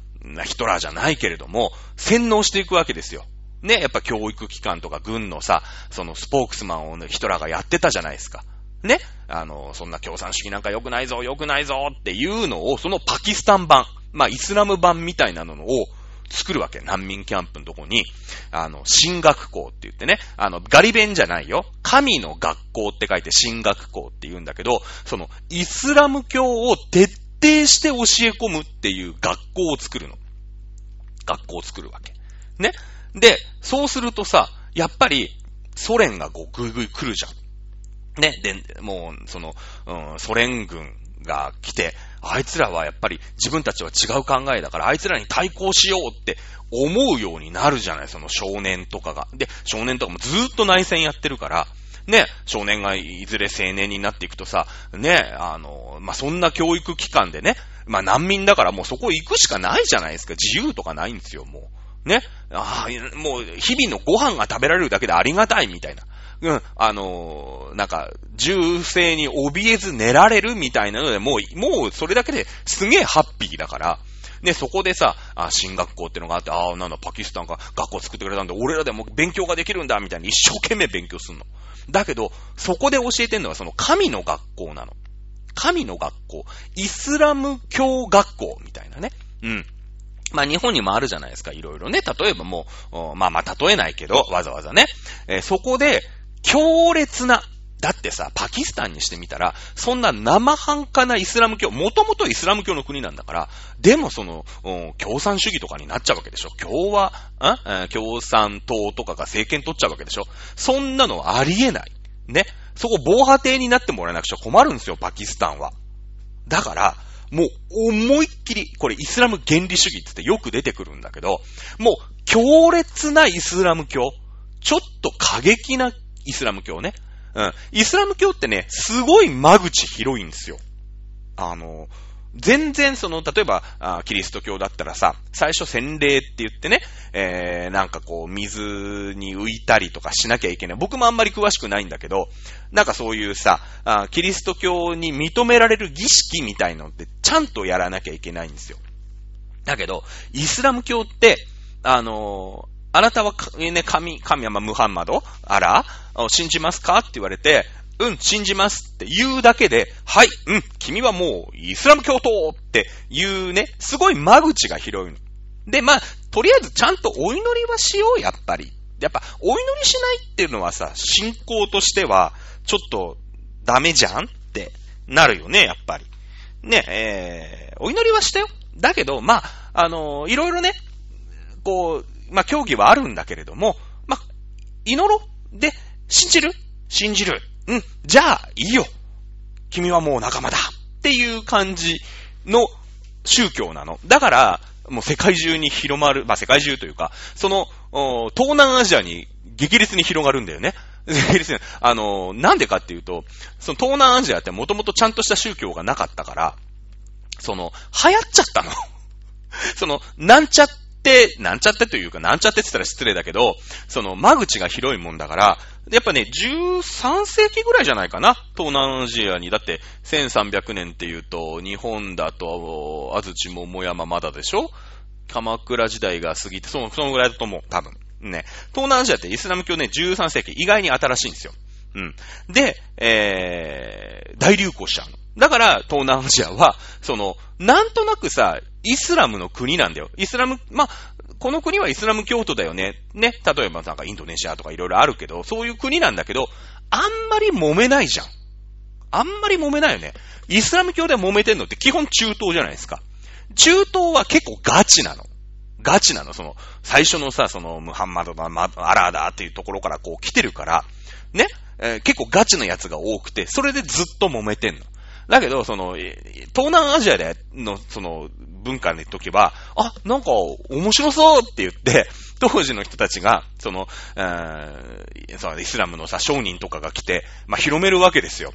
ヒトラーじゃないけれども、洗脳していくわけですよ。ね。やっぱ教育機関とか軍のさ、そのスポークスマンを、ね、ヒトラーがやってたじゃないですか。ね。あの、そんな共産主義なんか良くないぞ、良くないぞっていうのを、そのパキスタン版、まあ、イスラム版みたいなのを、作るわけ。難民キャンプのとこに、あの、進学校って言ってね、あの、ガリ弁じゃないよ。神の学校って書いて進学校って言うんだけど、その、イスラム教を徹底して教え込むっていう学校を作るの。学校を作るわけ。ね。で、そうするとさ、やっぱり、ソ連がこう、ぐいぐい来るじゃん。ね、で、もう、その、うん、ソ連軍が来て、あいつらはやっぱり自分たちは違う考えだから、あいつらに対抗しようって思うようになるじゃない、その少年とかが。で、少年とかもずーっと内戦やってるから、ね、少年がいずれ青年になっていくとさ、ね、あの、まあ、そんな教育機関でね、まあ、難民だからもうそこ行くしかないじゃないですか。自由とかないんですよ、もう。ね。ああ、もう、日々のご飯が食べられるだけでありがたいみたいな。うん、あのー、なんか、銃声に怯えず寝られるみたいなので、もう、もうそれだけですげえハッピーだから、ね、そこでさ、あ、進学校ってのがあって、ああ、なんだ、パキスタンが学校作ってくれたんで、俺らでも勉強ができるんだ、みたいに一生懸命勉強すんの。だけど、そこで教えてんのはその神の学校なの。神の学校。イスラム教学校みたいなね。うん。まあ日本にもあるじゃないですか、いろいろね。例えばもう、まあまあ例えないけど、わざわざね。えー、そこで、強烈な、だってさ、パキスタンにしてみたら、そんな生半可なイスラム教、もともとイスラム教の国なんだから、でもその、共産主義とかになっちゃうわけでしょ。共和、ん共産党とかが政権取っちゃうわけでしょ。そんなのありえない。ね。そこ防波堤になってもらえなくちゃ困るんですよ、パキスタンは。だから、もう思いっきり、これイスラム原理主義ってよく出てくるんだけど、もう強烈なイスラム教、ちょっと過激なイスラム教ね。うん。イスラム教ってね、すごい間口広いんですよ。あの、全然その、例えば、あキリスト教だったらさ、最初洗礼って言ってね、えー、なんかこう、水に浮いたりとかしなきゃいけない。僕もあんまり詳しくないんだけど、なんかそういうさ、あキリスト教に認められる儀式みたいのってちゃんとやらなきゃいけないんですよ。だけど、イスラム教って、あのー、あなたは、ね、神、神はまムハンマド、アラを信じますか？って言われて、うん、信じますって言うだけで、はい、うん、君はもうイスラム教徒っていうね、すごい間口が広いの。で、まあ、とりあえずちゃんとお祈りはしよう、やっぱり。やっぱ、お祈りしないっていうのはさ、信仰としては、ちょっと、ダメじゃんってなるよね、やっぱり。ね、えー、お祈りはしたよ。だけど、まあ、あのー、いろいろね、こう、まあ、競技はあるんだけれども、まあ、祈ろう。で、信じる？信じる。うん。じゃあ、いいよ。君はもう仲間だ。っていう感じの宗教なの。だから、もう世界中に広まる、まあ、世界中というか、その、東南アジアに激烈に広がるんだよね。激烈に。あの、なんでかっていうと、その東南アジアってもともとちゃんとした宗教がなかったから、その、流行っちゃったの。その、なんちゃっ、なんちゃってというか、なんちゃってって言ったら失礼だけど、その間口が広いもんだから、やっぱね、13世紀ぐらいじゃないかな東南アジアに。だって、1300年っていうと、日本だと、安土桃山まだでしょ？鎌倉時代が過ぎて、その、そのぐらいだと思う、多分。ね。東南アジアってイスラム教ね、13世紀、意外に新しいんですよ。うん。で、えー、大流行しちゃうの。だから、東南アジアは、その、なんとなくさ、イスラムの国なんだよ。イスラム、まあ、この国はイスラム教徒だよね。ね。例えばなんかインドネシアとかいろいろあるけど、そういう国なんだけど、あんまり揉めないじゃん。あんまり揉めないよね。イスラム教で揉めてんのって基本中東じゃないですか。中東は結構ガチなの。ガチなの。その、最初のさ、その、ムハンマドだ、アラーだっていうところからこう来てるから、ね。えー、結構ガチなやつが多くて、それでずっと揉めてんの。だけど、その、東南アジアでの、その、文化の時は、あ、なんか、面白そうって言って、当時の人たちが、その、えーそのイスラムのさ、商人とかが来て、まあ、広めるわけですよ。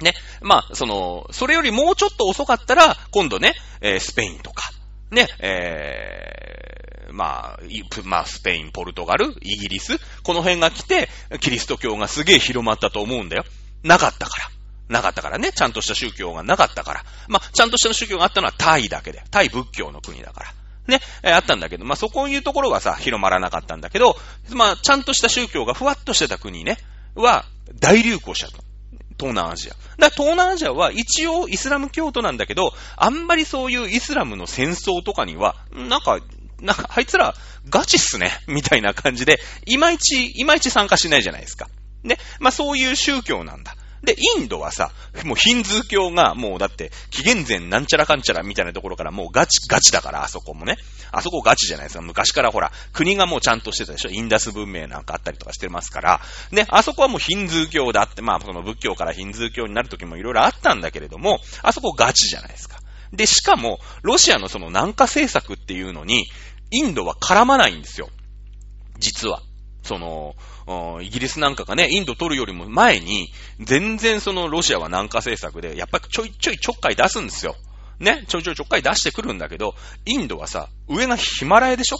ね。まあ、その、それよりもうちょっと遅かったら、今度ね、えー、スペインとか、ね、えー、まあ、まあ、スペイン、ポルトガル、イギリス、この辺が来て、キリスト教がすげえ広まったと思うんだよ。なかったから。なかったからね。ちゃんとした宗教がなかったから。まあ、ちゃんとした宗教があったのはタイだけで。タイ仏教の国だから。ね、えー、あったんだけど、まあ、そこいうところはさ、広まらなかったんだけど、まあ、ちゃんとした宗教がふわっとしてた国ね、は、大流行しちゃった。東南アジア。だ東南アジアは一応イスラム教徒なんだけど、あんまりそういうイスラムの戦争とかには、なんか、なんか、あいつらガチっすね、みたいな感じで、いまいち、いまいち参加しないじゃないですか。ね。まあそういう宗教なんだ。で、インドはさ、もうヒンズー教がもうだって、紀元前なんちゃらかんちゃらみたいなところからもうガチ、ガチだから、あそこもね。あそこガチじゃないですか。昔からほら、国がもうちゃんとしてたでしょ。インダス文明なんかあったりとかしてますから。ね、あそこはもうヒンズー教だって、まあその仏教からヒンズー教になる時もいろいろあったんだけれども、あそこガチじゃないですか。で、しかも、ロシアのその南下政策っていうのに、インドは絡まないんですよ。実は。その、イギリスなんかがね、インド取るよりも前に、全然そのロシアは南下政策で、やっぱちょいちょいちょっかい出すんですよ。ね、ちょいちょいちょっかい出してくるんだけど、インドはさ、上がヒマラヤでしょ？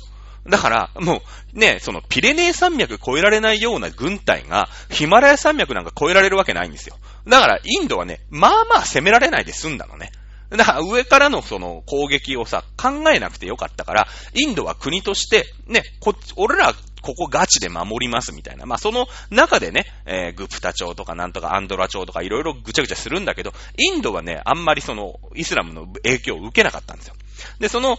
だから、もう、ね、そのピレネー山脈越えられないような軍隊が、ヒマラヤ山脈なんか越えられるわけないんですよ。だから、インドはね、まあまあ攻められないで済んだのね。だから上からのその攻撃をさ、考えなくてよかったから、インドは国として、ね、こ、俺らここガチで守りますみたいな。まあ、その中でね、えー、グプタ朝とかなんとかアンドラ朝とかいろいろぐちゃぐちゃするんだけど、インドはね、あんまりその、イスラムの影響を受けなかったんですよ。で、その、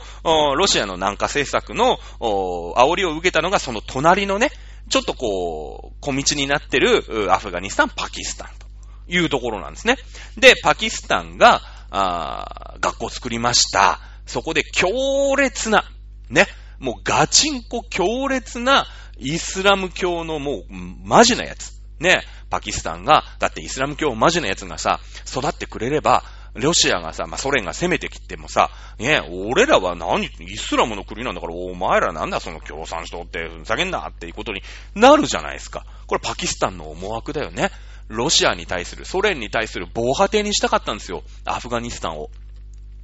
ロシアの南下政策の、煽りを受けたのが、その隣のね、ちょっとこう、小道になってる、アフガニスタン、パキスタンというところなんですね。で、パキスタンが、あ学校を作りました。そこで強烈な、ね、もうガチンコ強烈なイスラム教のもうマジなやつ。ね、パキスタンが、だってイスラム教マジなやつがさ、育ってくれれば、ロシアがさ、まあ、ソ連が攻めてきてもさ、ね、俺らは何、イスラムの国なんだから、お前らなんだその共産主党って、ふざけんなっていうことになるじゃないですか。これパキスタンの思惑だよね。ロシアに対する、ソ連に対する防波堤にしたかったんですよ。アフガニスタンを。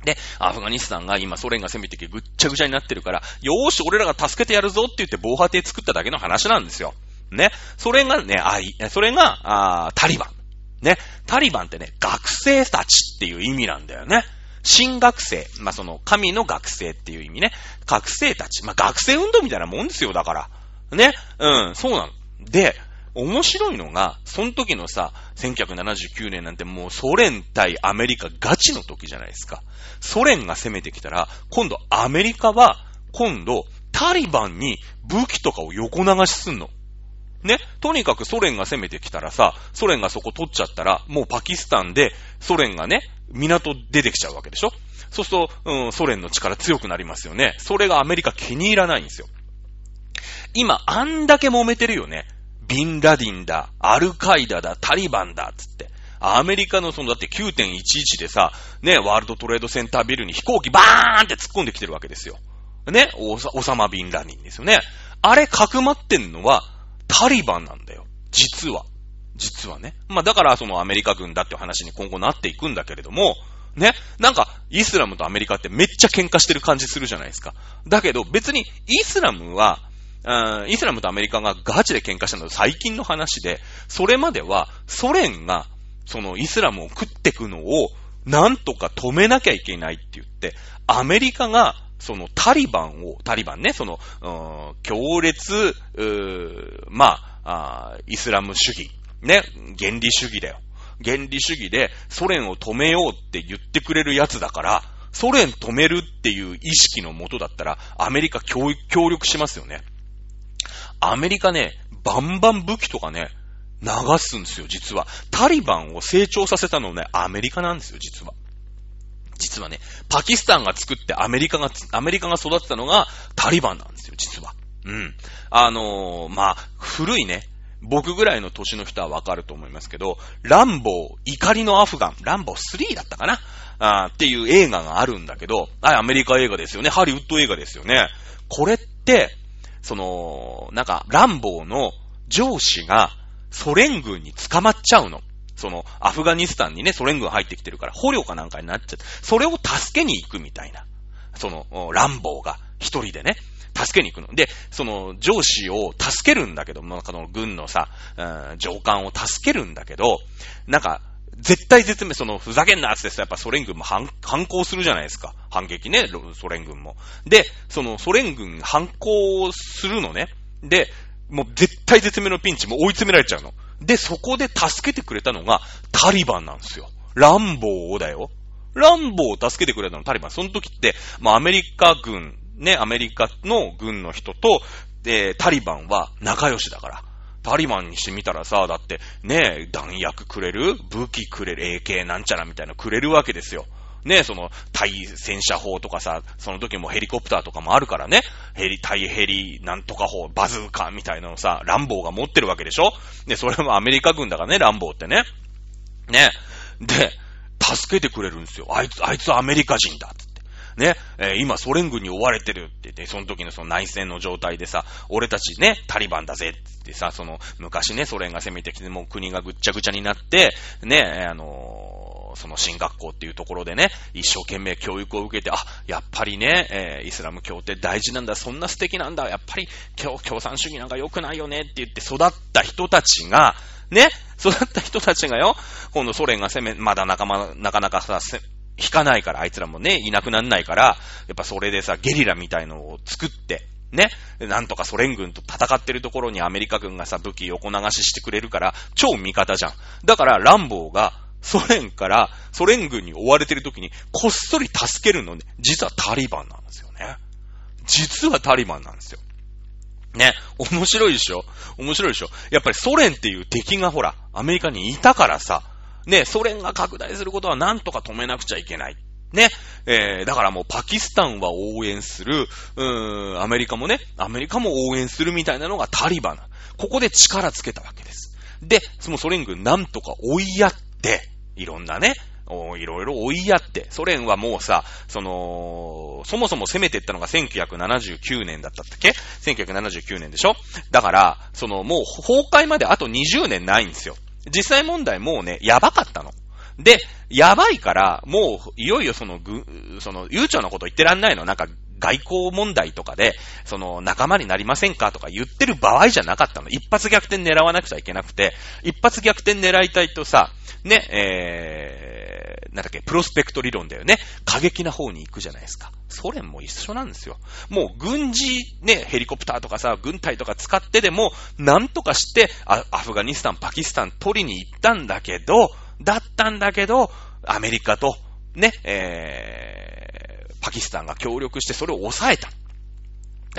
で、アフガニスタンが今ソ連が攻めてきてぐっちゃぐちゃになってるから、よーし、俺らが助けてやるぞって言って防波堤作っただけの話なんですよ。ね。それがね、あい、それが、あタリバン。ね。タリバンってね、学生たちっていう意味なんだよね。新学生。まあ、その、神の学生っていう意味ね。学生たち。まあ、学生運動みたいなもんですよ、だから。ね。うん、そうなの。で、面白いのが、その時のさ、1979年なんてもうソ連対アメリカガチの時じゃないですか。ソ連が攻めてきたら、今度アメリカは、今度タリバンに武器とかを横流しすんの。ね？とにかくソ連が攻めてきたらさ、ソ連がそこ取っちゃったら、もうパキスタンでソ連がね、港出てきちゃうわけでしょそうすると、うん、ソ連の力強くなりますよね。それがアメリカ気に入らないんですよ。今、あんだけ揉めてるよね。ビンラディンだ、アルカイダだ、タリバンだ、つって。アメリカのその、だって9.11でさ、ね、ワールドトレードセンタービルに飛行機バーンって突っ込んできてるわけですよ。ね、オサマ・ビンラディンですよね。あれ、かくまってんのは、タリバンなんだよ。実は。実はね。まあ、だからそのアメリカ軍だって話に今後なっていくんだけれども、ね。なんか、イスラムとアメリカってめっちゃ喧嘩してる感じするじゃないですか。だけど、別に、イスラムは、イスラムとアメリカがガチで喧嘩したのは最近の話で、それまではソ連がそのイスラムを食ってくのをなんとか止めなきゃいけないって言って、アメリカがそのタリバンを、タリバンね、その、強烈、まあイスラム主義、ね、原理主義だよ。原理主義でソ連を止めようって言ってくれるやつだから、ソ連止めるっていう意識のもとだったら、アメリカ協力しますよね。アメリカね、バンバン武器とかね、流すんですよ、実は。タリバンを成長させたのね、アメリカなんですよ、実は。実はね、パキスタンが作ってアメリカが、アメリカが育てたのがタリバンなんですよ、実は。うん。あのー、まあ、古いね、僕ぐらいの年の人はわかると思いますけど、ランボー、怒りのアフガン、ランボー3だったかなあっていう映画があるんだけど、あ、アメリカ映画ですよね。ハリウッド映画ですよね。これって、その、なんか、ランボーの上司がソ連軍に捕まっちゃうの。その、アフガニスタンにね、ソ連軍入ってきてるから、捕虜かなんかになっちゃって、それを助けに行くみたいな。その、ランボーが一人でね、助けに行くの。で、その上司を助けるんだけど、なんかの軍のさ、うん、上官を助けるんだけど、なんか、絶対絶命、その、ふざけんなってさ、やっぱソ連軍も反、反抗するじゃないですか。反撃ね、ソ連軍も。で、その、ソ連軍反抗するのね。で、もう絶対絶命のピンチも追い詰められちゃうの。で、そこで助けてくれたのがタリバンなんですよ。ランボーだよ。ランボーを助けてくれたのタリバン。その時って、まあアメリカ軍、ね、アメリカの軍の人と、で、タリバンは仲良しだから。タリバンにしてみたらさ、だってね、弾薬くれる？武器くれる？AK なんちゃらみたいなくれるわけですよ。ね、その、対戦車砲とかさ、その時もヘリコプターとかもあるからね、ヘリ、対ヘリ、なんとか砲、バズーカみたいなのさ、ランボーが持ってるわけでしょ？で、それもアメリカ軍だからね、ランボーってね。ね。で、助けてくれるんですよ。あいつ、あいつアメリカ人だ。ね、えー、今ソ連軍に追われてるって言って、その時のその内戦の状態でさ、俺たちね、タリバンだぜって言ってさ、その、昔ね、ソ連が攻めてきて、もう国がぐっちゃぐちゃになって、ね、あのーその進学校っていうところでね、一生懸命教育を受けて、あ、やっぱりね、えー、イスラム教って大事なんだ、そんな素敵なんだ、やっぱり共共産主義なんか良くないよねって言って育った人たちが、ね、育った人たちがよ、今度ソ連が攻め、まだ仲間、なかなかさ、引かないから、あいつらもね、いなくなんないから、やっぱそれでさ、ゲリラみたいのを作って、ね、なんとかソ連軍と戦ってるところにアメリカ軍がさ、武器横流ししてくれるから、超味方じゃん。だから、ランボーが、ソ連から、ソ連軍に追われてる時に、こっそり助けるのね、実はタリバンなんですよね。実はタリバンなんですよ。ね、面白いでしょ？面白いでしょ？やっぱりソ連っていう敵がほら、アメリカにいたからさ、ね、ソ連が拡大することはなんとか止めなくちゃいけない。ね。えー、だからもうパキスタンは応援する、うーん、アメリカもね、アメリカも応援するみたいなのがタリバン。ここで力つけたわけです。で、そのソ連軍なんとか追いやって、いろんなね、いろいろ追いやって、ソ連はもうさ、その、そもそも攻めてったのが1979年だったっけ ?1979 年でしょ？だから、そのもう崩壊まであと20年ないんですよ。実際問題もうね、やばかったの。で、やばいから、もう、いよいよその、ぐ、その、悠長なこと言ってらんないの。なんか、外交問題とかで、その、仲間になりませんかとか言ってる場合じゃなかったの。一発逆転狙わなくちゃいけなくて、一発逆転狙いたいとさ、ね、えー、なんだっけ、プロスペクト理論だよね。過激な方に行くじゃないですか。ソ連も一緒なんですよ。もう軍事、ね、ヘリコプターとかさ、軍隊とか使ってでも、なんとかしてア、アフガニスタン、パキスタン取りに行ったんだけど、だったんだけど、アメリカと、ね、えー、パキスタンが協力してそれを抑えた。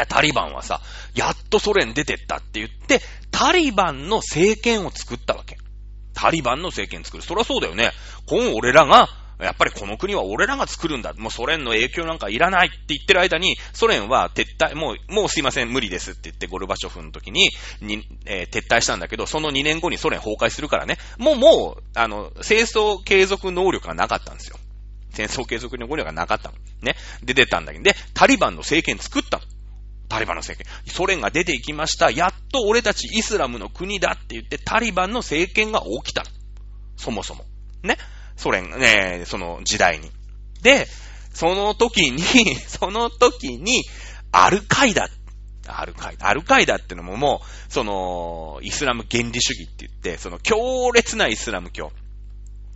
タリバンはさ、やっとソ連出てったって言って、タリバンの政権を作ったわけ。タリバンの政権作る。そりゃそうだよね。今俺らが、やっぱりこの国は俺らが作るんだ。もうソ連の影響なんかいらないって言ってる間に、ソ連は撤退、もう、もうすいません、無理ですって言ってゴルバチョフの時に、に、えー、撤退したんだけど、その2年後にソ連崩壊するからね。もう、もう、あの、戦争継続能力がなかったんですよ。戦争継続能力がなかったの。ね。で、出たんだけど、で、タリバンの政権作ったの。タリバンの政権。ソ連が出ていきました。やっと俺たちイスラムの国だって言ってタリバンの政権が起きたの。そもそも。ね。ソ連、ね、その時代に。で、その時に、その時に、アルカイダ、アルカイダ、アルカイダってのももう、その、イスラム原理主義って言って、その強烈なイスラム教。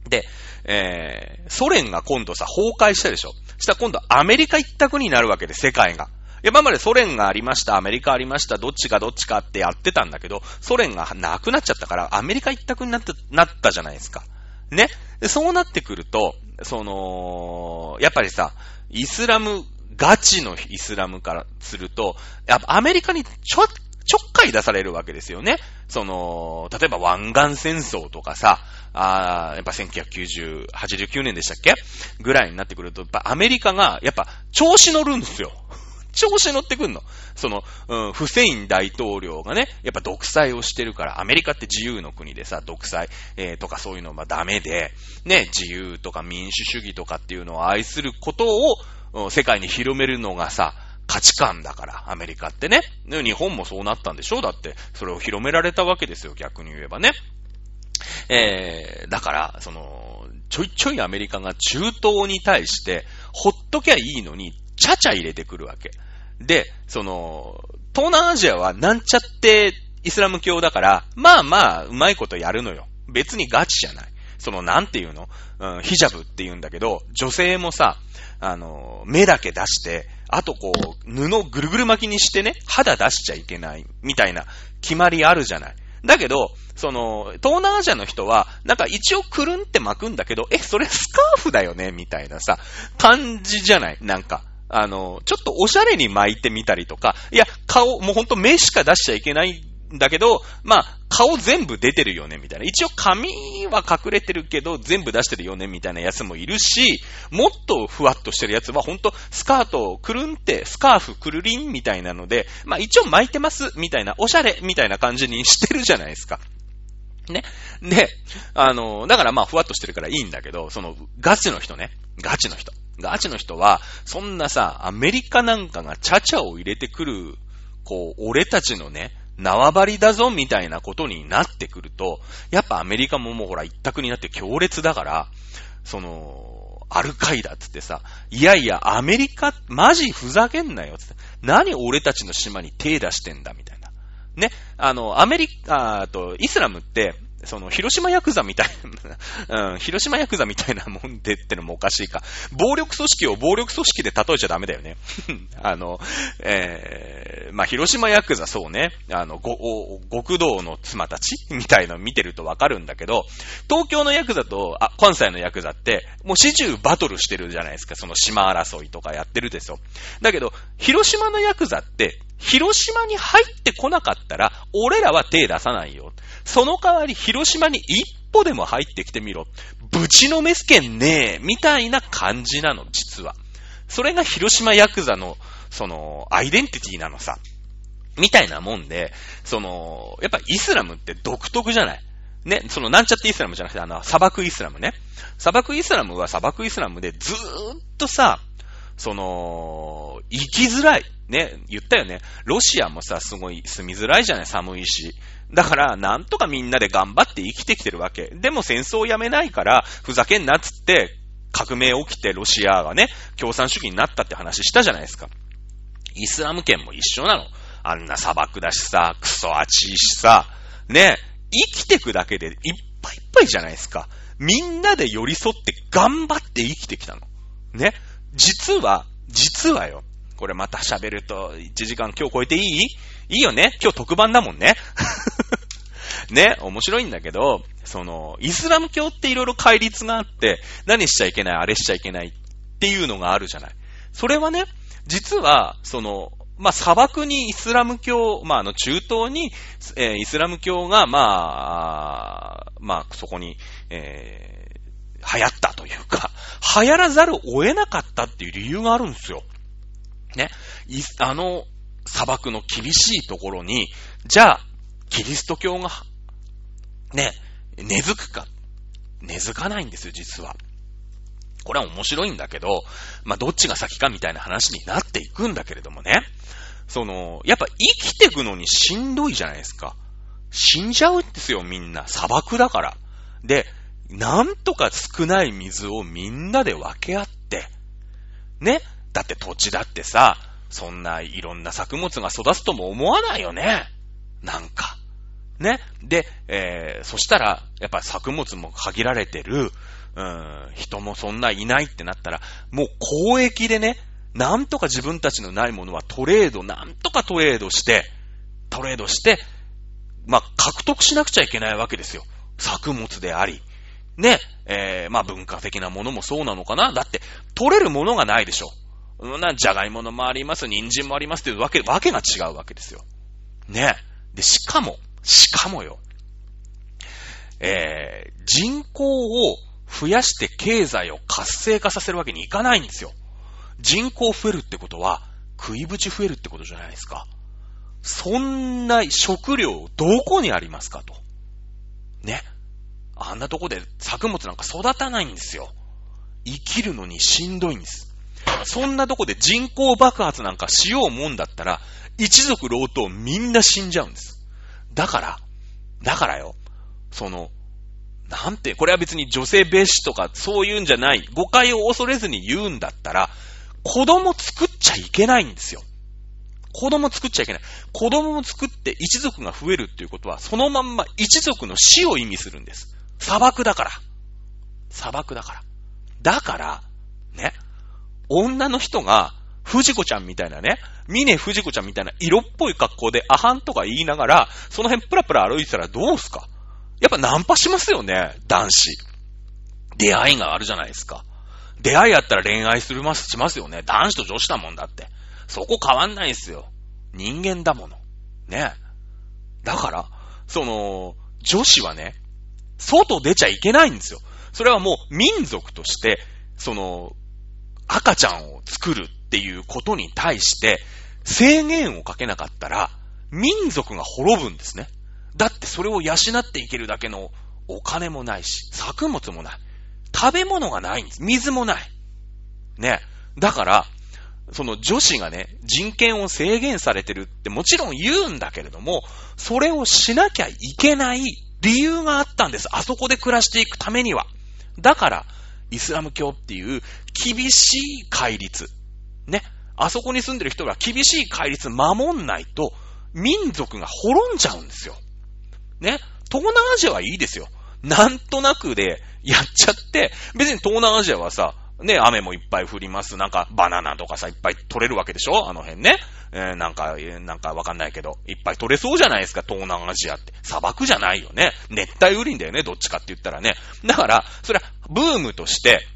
で、えー、ソ連が今度さ、崩壊したでしょしたら今度アメリカ一択になるわけで、世界が。今までソ連がありました、アメリカありました、どっちがどっちかってやってたんだけど、ソ連がなくなっちゃったから、アメリカ一択になった、なったじゃないですか。ね。そうなってくると、その、やっぱりさ、イスラム、ガチのイスラムからすると、やっぱアメリカにちょっ、ちょっかい出されるわけですよね。その、例えば湾岸戦争とかさ、あやっぱ1990、89年でしたっけ？ぐらいになってくると、やっぱアメリカが、やっぱ調子乗るんですよ。調子乗ってくんの。その、うん、フセイン大統領がね、やっぱ独裁をしてるから、アメリカって自由の国でさ、独裁、えー、とかそういうのはダメで、ね、自由とか民主主義とかっていうのを愛することを、世界に広めるのがさ、価値観だから、アメリカってね。日本もそうなったんでしょ？だって、それを広められたわけですよ、逆に言えばね。えー、だから、その、ちょいちょいアメリカが中東に対して、ほっときゃいいのに、ちゃちゃ入れてくるわけ。で、その、東南アジアはなんちゃってイスラム教だから、まあまあ、うまいことやるのよ。別にガチじゃない。その、なんていうの？うん、ヒジャブって言うんだけど、女性もさ、あの、目だけ出して、あとこう、布ぐるぐる巻きにしてね、肌出しちゃいけない、みたいな決まりあるじゃない。だけど、その、東南アジアの人は、なんか一応くるんって巻くんだけど、え、それスカーフだよねみたいなさ、感じじゃない？なんか。あの、ちょっとおしゃれに巻いてみたりとか、いや、顔、もうほんと目しか出しちゃいけないだけど、まあ、顔全部出てるよね、みたいな。一応髪は隠れてるけど、全部出してるよね、みたいなやつもいるし、もっとふわっとしてるやつは、ほんと、スカートをくるんって、スカーフくるりんみたいなので、まあ一応巻いてます、みたいな、おしゃれ、みたいな感じにしてるじゃないですか。ね。で、あの、だからまあふわっとしてるからいいんだけど、その、ガチの人ね。ガチの人。ガチの人は、そんなさ、アメリカなんかがチャチャを入れてくる、こう、俺たちのね、縄張りだぞみたいなことになってくると、やっぱアメリカももうほら一択になって強烈だから、その、アルカイダっつってさ、いやいや、アメリカ、マジふざけんなよつって、何俺たちの島に手出してんだみたいな。ね、あの、アメリカ、あと、イスラムって、その、広島ヤクザみたいな、うん、広島ヤクザみたいなもんでってのもおかしいか。暴力組織を暴力組織で例えちゃダメだよね。あの、えー、まあ、広島ヤクザそうね、あの、ご、極道の妻たちみたいの見てるとわかるんだけど、東京のヤクザと、あ、関西のヤクザって、もう始終バトルしてるじゃないですか。その島争いとかやってるですよ。だけど、広島のヤクザって、広島に入ってこなかったら、俺らは手出さないよ。その代わり広島に一歩でも入ってきてみろ。ぶちのめすけんねえ、みたいな感じなの、実は。それが広島ヤクザの、その、アイデンティティなのさ。みたいなもんで、その、やっぱイスラムって独特じゃない？ね、そのなんちゃってイスラムじゃなくて、あの、砂漠イスラムね。砂漠イスラムは砂漠イスラムでずーっとさ、その、生きづらい。ね、言ったよね。ロシアもさ、すごい住みづらいじゃない、寒いし。だから、なんとかみんなで頑張って生きてきてるわけ。でも戦争をやめないから、ふざけんなっつって、革命起きてロシアがね、共産主義になったって話したじゃないですか。イスラム圏も一緒なの。あんな砂漠だしさ、クソ暑いしさ、ね、生きてくだけでいっぱいいっぱいじゃないですか。みんなで寄り添って頑張って生きてきたの。ね。実は、実はよ。これまた喋ると1時間今日超えていい？いいよね今日特番だもんね。ね、面白いんだけど、その、イスラム教っていろいろ戒律があって、何しちゃいけない、あれしちゃいけないっていうのがあるじゃない。それはね、実は、その、まあ、砂漠にイスラム教、まあ、あの、中東に、えー、イスラム教が、まあ、まあ、そこに、えー、流行ったというか、流行らざるを得なかったっていう理由があるんですよ。ね。あの、砂漠の厳しいところに、じゃあ、キリスト教が、ね、根付くか。根付かないんですよ、実は。これは面白いんだけど、まあ、どっちが先かみたいな話になっていくんだけれどもね。その、やっぱ生きていくのにしんどいじゃないですか。死んじゃうんですよ、みんな。砂漠だから。で、なんとか少ない水をみんなで分け合って、ね。だって土地だってさ、そんないろんな作物が育つとも思わないよね。なんか。ね。で、えー、そしたら、やっぱ作物も限られてる、うん、人もそんないないってなったら、もう交易でね、なんとか自分たちのないものはトレード、なんとかトレードして、トレードして、まあ、獲得しなくちゃいけないわけですよ。作物であり。ね、えー、まあ文化的なものもそうなのかなだって、取れるものがないでしょ。な、じゃがいものもあります、人参もありますっていうわけ、わけが違うわけですよ。ね。で、しかも、しかもよ。えー、人口を増やして経済を活性化させるわけにいかないんですよ。人口増えるってことは、食いぶち増えるってことじゃないですか。そんな食料どこにありますかと。ね。あんなとこで作物なんか育たないんですよ。生きるのにしんどいんです。そんなとこで人口爆発なんかしようもんだったら、一族老頭みんな死んじゃうんです。だから、だからよ、その、なんて、これは別に女性蔑視とかそういうんじゃない、誤解を恐れずに言うんだったら、子供作っちゃいけないんですよ。子供作っちゃいけない。子供を作って一族が増えるっていうことは、そのまんま一族の死を意味するんです。砂漠だから。砂漠だから。だから、ね。女の人が、藤子ちゃんみたいなね、峰藤子ちゃんみたいな色っぽい格好でアハンとか言いながら、その辺プラプラ歩いてたらどうすか？やっぱナンパしますよね、男子。出会いがあるじゃないですか。出会いあったら恋愛するます、しますよね。男子と女子だもんだって。そこ変わんないですよ。人間だもの。ね。だから、その、女子はね、外出ちゃいけないんですよ。それはもう民族として、その、赤ちゃんを作るっていうことに対して、制限をかけなかったら、民族が滅ぶんですね。だってそれを養っていけるだけのお金もないし、作物もない。食べ物がないんです。水もない。ね。だから、その女子がね、人権を制限されてるってもちろん言うんだけれども、それをしなきゃいけない理由があったんです。あそこで暮らしていくためには。だから、イスラム教っていう厳しい戒律。ね。あそこに住んでる人が厳しい戒律守んないと、民族が滅んじゃうんですよ。ね。東南アジアはいいですよ。なんとなくでやっちゃって、別に東南アジアはさ、ね、雨もいっぱい降ります。なんか、バナナとかさ、いっぱい取れるわけでしょ？あの辺ね。えーなんか、なんかわかんないけど、いっぱい取れそうじゃないですか、東南アジアって。砂漠じゃないよね。熱帯雨林だよね、どっちかって言ったらね。だから、それは、ブームとして、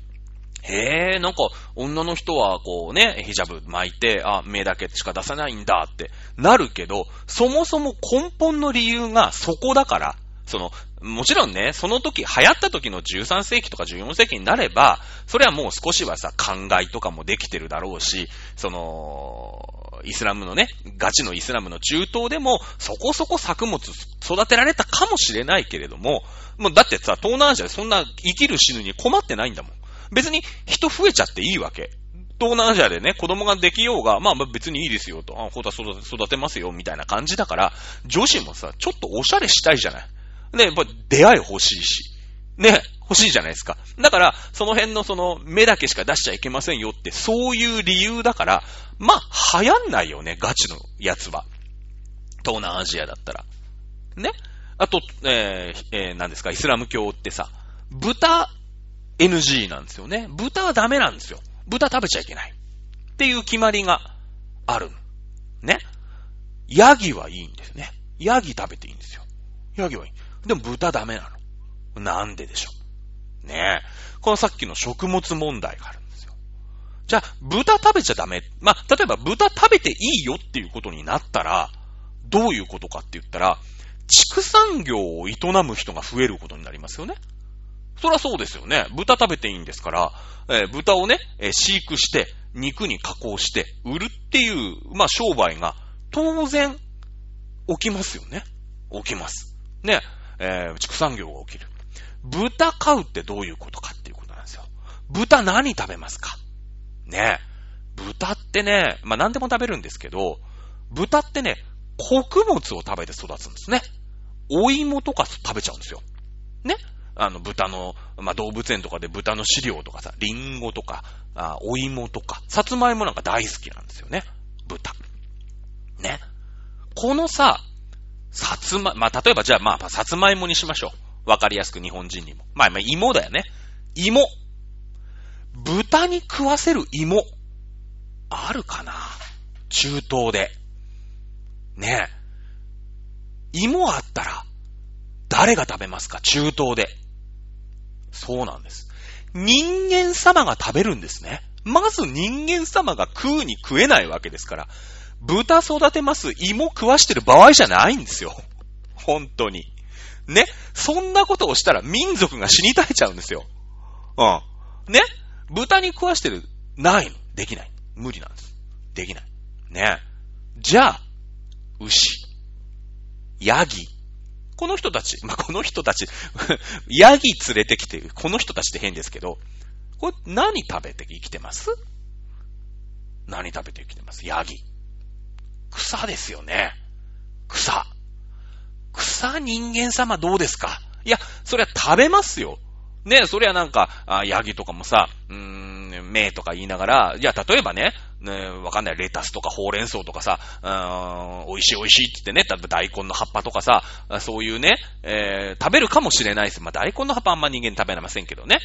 へえ、なんか、女の人はこうね、ヒジャブ巻いて、あ、目だけしか出さないんだってなるけど、そもそも根本の理由がそこだから、その、もちろんね、その時、流行った時の13世紀とか14世紀になれば、それはもう少しはさ、考えとかもできてるだろうし、その、イスラムのね、ガチのイスラムの中東でも、そこそこ作物育てられたかもしれないけれども、もうだってさ、東南アジアでそんな生きる死ぬに困ってないんだもん。別に人増えちゃっていいわけ。東南アジアでね、子供ができようが、まあ別にいいですよと、あ、ほだ育て育てますよ、みたいな感じだから、女子もさ、ちょっとおしゃれしたいじゃない。ね、やっぱ出会い欲しいし。ね、欲しいじゃないですか。だから、その辺のその、目だけしか出しちゃいけませんよって、そういう理由だから、まあ、流行んないよね、ガチのやつは。東南アジアだったら。ね。あと、えーえー何ですか、イスラム教ってさ、豚 NG なんですよね。豚はダメなんですよ。豚食べちゃいけない。っていう決まりがある。ね。ヤギはいいんですね。ヤギ食べていいんですよ。ヤギはいい。でも豚ダメなの。なんででしょう。ねえ。このさっきの食物問題があるんですよ。じゃあ、豚食べちゃダメ。まあ、例えば豚食べていいよっていうことになったら、どういうことかって言ったら、畜産業を営む人が増えることになりますよね。そりゃそうですよね。豚食べていいんですから、えー豚をね、えー飼育して、肉に加工して、売るっていう、まあ、商売が、当然、起きますよね。起きます。ね、えー畜産業が起きる。豚飼うってどういうことかっていうことなんですよ。豚何食べますか？ね豚ってね、まあ、何でも食べるんですけど、豚ってね、穀物を食べて育つんですね。お芋とか食べちゃうんですよ。ねあの、豚の、まあ、動物園とかで豚の飼料とかさ、リンゴとか、あお芋とか、さつまいもなんか大好きなんですよね。豚。ね。このさ、さつま、まあ、例えばじゃあまあ、さつまいもにしましょう。わかりやすく日本人にも。まあ、まあ、芋だよね。芋。豚に食わせる芋。あるかな？中東で。ね。芋あったら、誰が食べますか？中東で。そうなんです。人間様が食べるんですね。まず人間様が食うに食えないわけですから。豚育てます、芋食わしてる場合じゃないんですよ。本当に。ね？そんなことをしたら民族が死に絶えちゃうんですよ。うん。ね？豚に食わしてる、ないの。できない。無理なんです。できない。ね？じゃあ、牛。ヤギ。この人たち、まあ、この人たち、ヤギ連れてきて、この人たちって変ですけど、これ何食べて生きてます？何食べて生きてます？ヤギ。草ですよね。草。草人間様どうですか？いや、それは食べますよ。ね、それはなんか、ヤギとかもさ、うーん、ね目とか言いながら、いや、例えばね、ね、わかんない、レタスとかほうれん草とかさ、うーん、美味しい美味しいって言ってね、多分大根の葉っぱとかさ、そういうね、えー、食べるかもしれないです。まあ、大根の葉っぱあんま人間食べられませんけどね。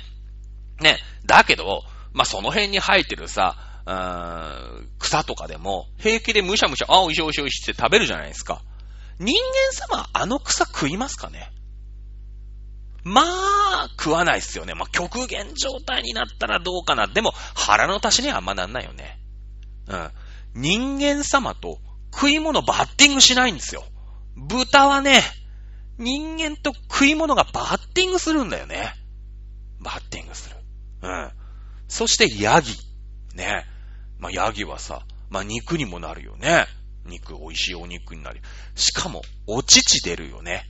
ね、だけど、まあ、その辺に生えてるさ、うーん草とかでも、平気でむしゃむしゃ、あ、美味しい美味しい美味しいって食べるじゃないですか。人間様、あの草食いますかね？まあ、食わないっすよね。まあ、極限状態になったらどうかな。でも、腹の足しにはあんまなんないよね。うん。人間様と食い物バッティングしないんですよ。豚はね、人間と食い物がバッティングするんだよね。バッティングする。うん。そしてヤギ。ね。まあ、ヤギはさ、まあ、肉にもなるよね。肉、美味しいお肉になる。しかも、お乳出るよね。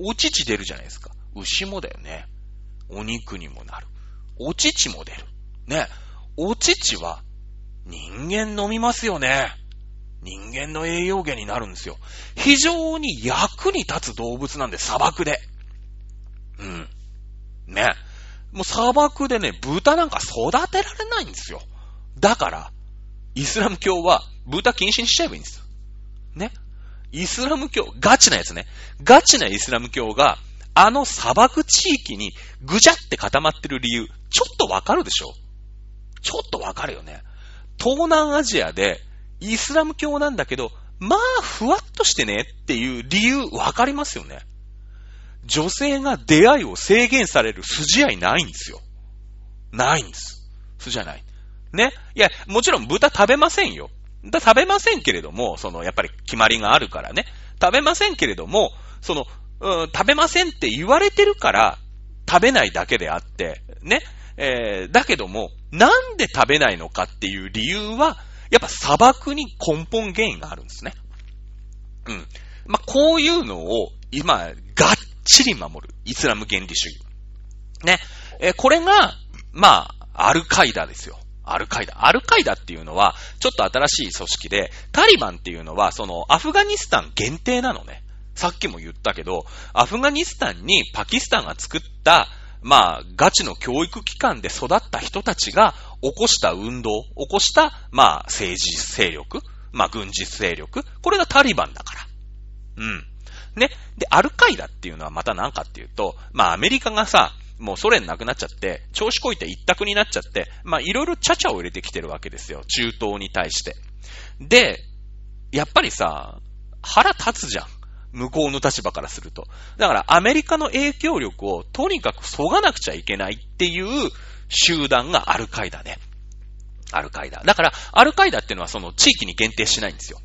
お乳出るじゃないですか。牛もだよね。お肉にもなる。お乳も出る。ね。お乳は人間飲みますよね。人間の栄養源になるんですよ。非常に役に立つ動物なんで、砂漠で。うん。ね。もう砂漠でね、豚なんか育てられないんですよ。だから、イスラム教は豚禁止にしちゃえばいいんですよ。ね。イスラム教、ガチなやつね。ガチなイスラム教が、あの砂漠地域にぐちゃって固まってる理由、ちょっとわかるでしょ？ちょっとわかるよね。東南アジアで、イスラム教なんだけど、まあ、ふわっとしてねっていう理由わかりますよね。女性が出会いを制限される筋合いないんですよ。ないんです。筋合いない。ね？いや、もちろん豚食べませんよ。だ食べませんけれども、その、やっぱり決まりがあるからね。食べませんけれども、その、うん、食べませんって言われてるから、食べないだけであって、ね。えー、だけども、なんで食べないのかっていう理由は、やっぱ砂漠に根本原因があるんですね。うん。まあ、こういうのを、今、がっちり守る。イスラム原理主義。ね。えー、これが、まあ、アルカイダですよ。アルカイダ。アルカイダっていうのは、ちょっと新しい組織で、タリバンっていうのは、その、アフガニスタン限定なのね。さっきも言ったけど、アフガニスタンにパキスタンが作った、まあ、ガチの教育機関で育った人たちが起こした運動、起こした、まあ、政治勢力、まあ、軍事勢力、これがタリバンだから。うん。ね。で、アルカイダっていうのはまた何かっていうと、まあ、アメリカがさ、もうソ連なくなっちゃって、調子こいて一択になっちゃって、まあ、いろいろチャチャを入れてきてるわけですよ。中東に対して。で、やっぱりさ、腹立つじゃん。向こうの立場からすると。だからアメリカの影響力をとにかく削がなくちゃいけないっていう集団がアルカイダね。アルカイダ。だから、アルカイダっていうのはその地域に限定しないんですよ。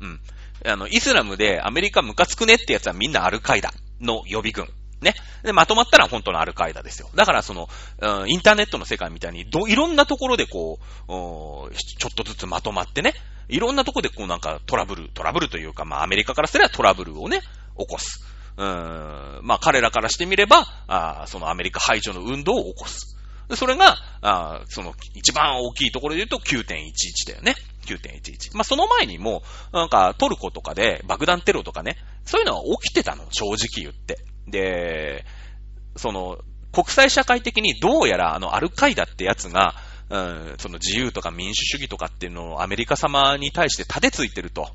うん。あの、イスラムでアメリカムカつくねってやつはみんなアルカイダの予備軍。ね。で、まとまったら本当のアルカイダですよ。だからその、うん、インターネットの世界みたいに、ど、いろんなところでこう、ちょっとずつまとまってね、いろんなところでこうなんかトラブル、トラブルというか、まあアメリカからすればトラブルをね、起こす。うーん、まあ彼らからしてみれば、あそのアメリカ排除の運動を起こす。それが、あその一番大きいところで言うと9.11だよね。9.11。まあその前にも、なんかトルコとかで爆弾テロとかね、そういうのは起きてたの、正直言って。で、その、国際社会的にどうやらあのアルカイダってやつが、うん、その自由とか民主主義とかっていうのをアメリカ様に対して立てついてると。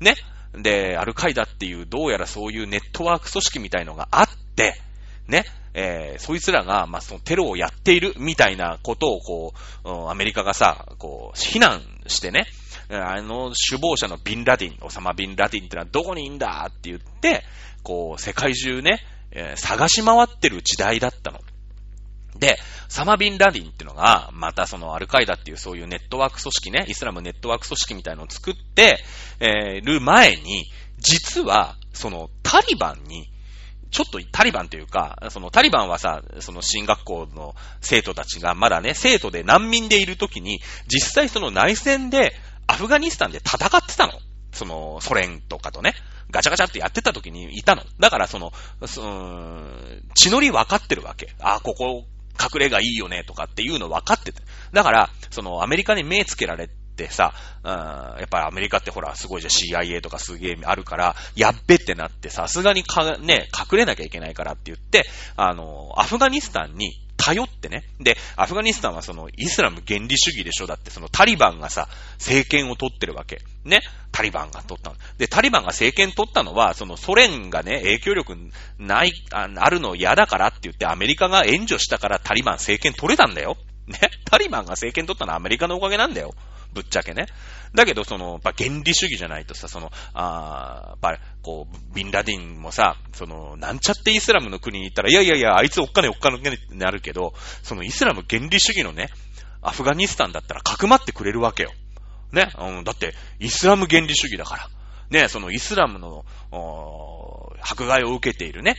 ね。で、アルカイダっていうどうやらそういうネットワーク組織みたいのがあって、ね。えー、そいつらが、まあ、そのテロをやっているみたいなことを、こう、アメリカがさ、こう、非難してね、あの首謀者のビンラディン、オサマ・ビンラディンってのはどこにいんだって言って、こう、世界中ね、えー、探し回ってる時代だったの。で、サマビン・ラディンっていうのが、またそのアルカイダっていうそういうネットワーク組織ね、イスラムネットワーク組織みたいのを作って、えー、る前に、実は、そのタリバンに、ちょっとタリバンというか、そのタリバンはさ、その進学校の生徒たちがまだね、生徒で難民でいるときに、実際その内戦でアフガニスタンで戦ってたの。そのソ連とかとね。ガチャガチャってやってた時にいたの。だからその、その血のり分かってるわけ。あ、ここ隠れがいいよねとかっていうの分かってて。だから、そのアメリカに目つけられてさ、うん、やっぱりアメリカってほら、すごいじゃ CIA とかすげえあるから、やっべってなって、さすがにか、ね、隠れなきゃいけないからって言って、あの、アフガニスタンに頼ってね。で、アフガニスタンはそのイスラム原理主義でしょだってそのタリバンがさ、政権を取ってるわけ。ね。タリバンが取ったの。で、タリバンが政権取ったのは、そのソ連がね、影響力ない、ああるの嫌だからって言ってアメリカが援助したからタリバン政権取れたんだよ。ね。タリバンが政権取ったのはアメリカのおかげなんだよ。ぶっちゃけね。だけど、その、やっぱ原理主義じゃないとさ、その、あやっぱ、こう、ビンラディンもさ、その、なんちゃってイスラムの国に行ったら、いやいやいや、あいつおっかねおっかねってなるけど、そのイスラム原理主義のね、アフガニスタンだったらかくまってくれるわけよ。ね。うん、だって、イスラム原理主義だから。ね、そのイスラムの、迫害を受けているね、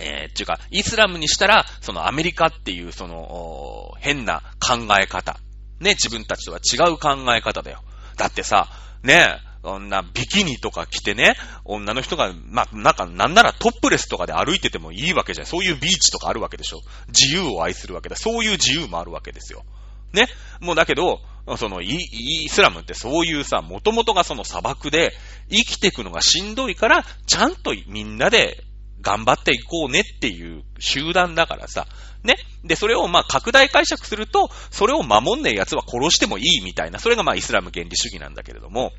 えー、っていうか、イスラムにしたら、そのアメリカっていう、その、変な考え方。ね、自分たちとは違う考え方だよ。だってさ、ね、こんなビキニとか着てね、女の人が、ま、なんか、なんならトップレスとかで歩いててもいいわけじゃん。そういうビーチとかあるわけでしょ。自由を愛するわけだ。そういう自由もあるわけですよ。ね。もうだけど、そのイ、イスラムってそういうさ、もともとがその砂漠で生きていくのがしんどいから、ちゃんとみんなで頑張っていこうねっていう集団だからさ。ね。で、それをまあ拡大解釈すると、それを守んねえ奴は殺してもいいみたいな、それがまあイスラム原理主義なんだけれども、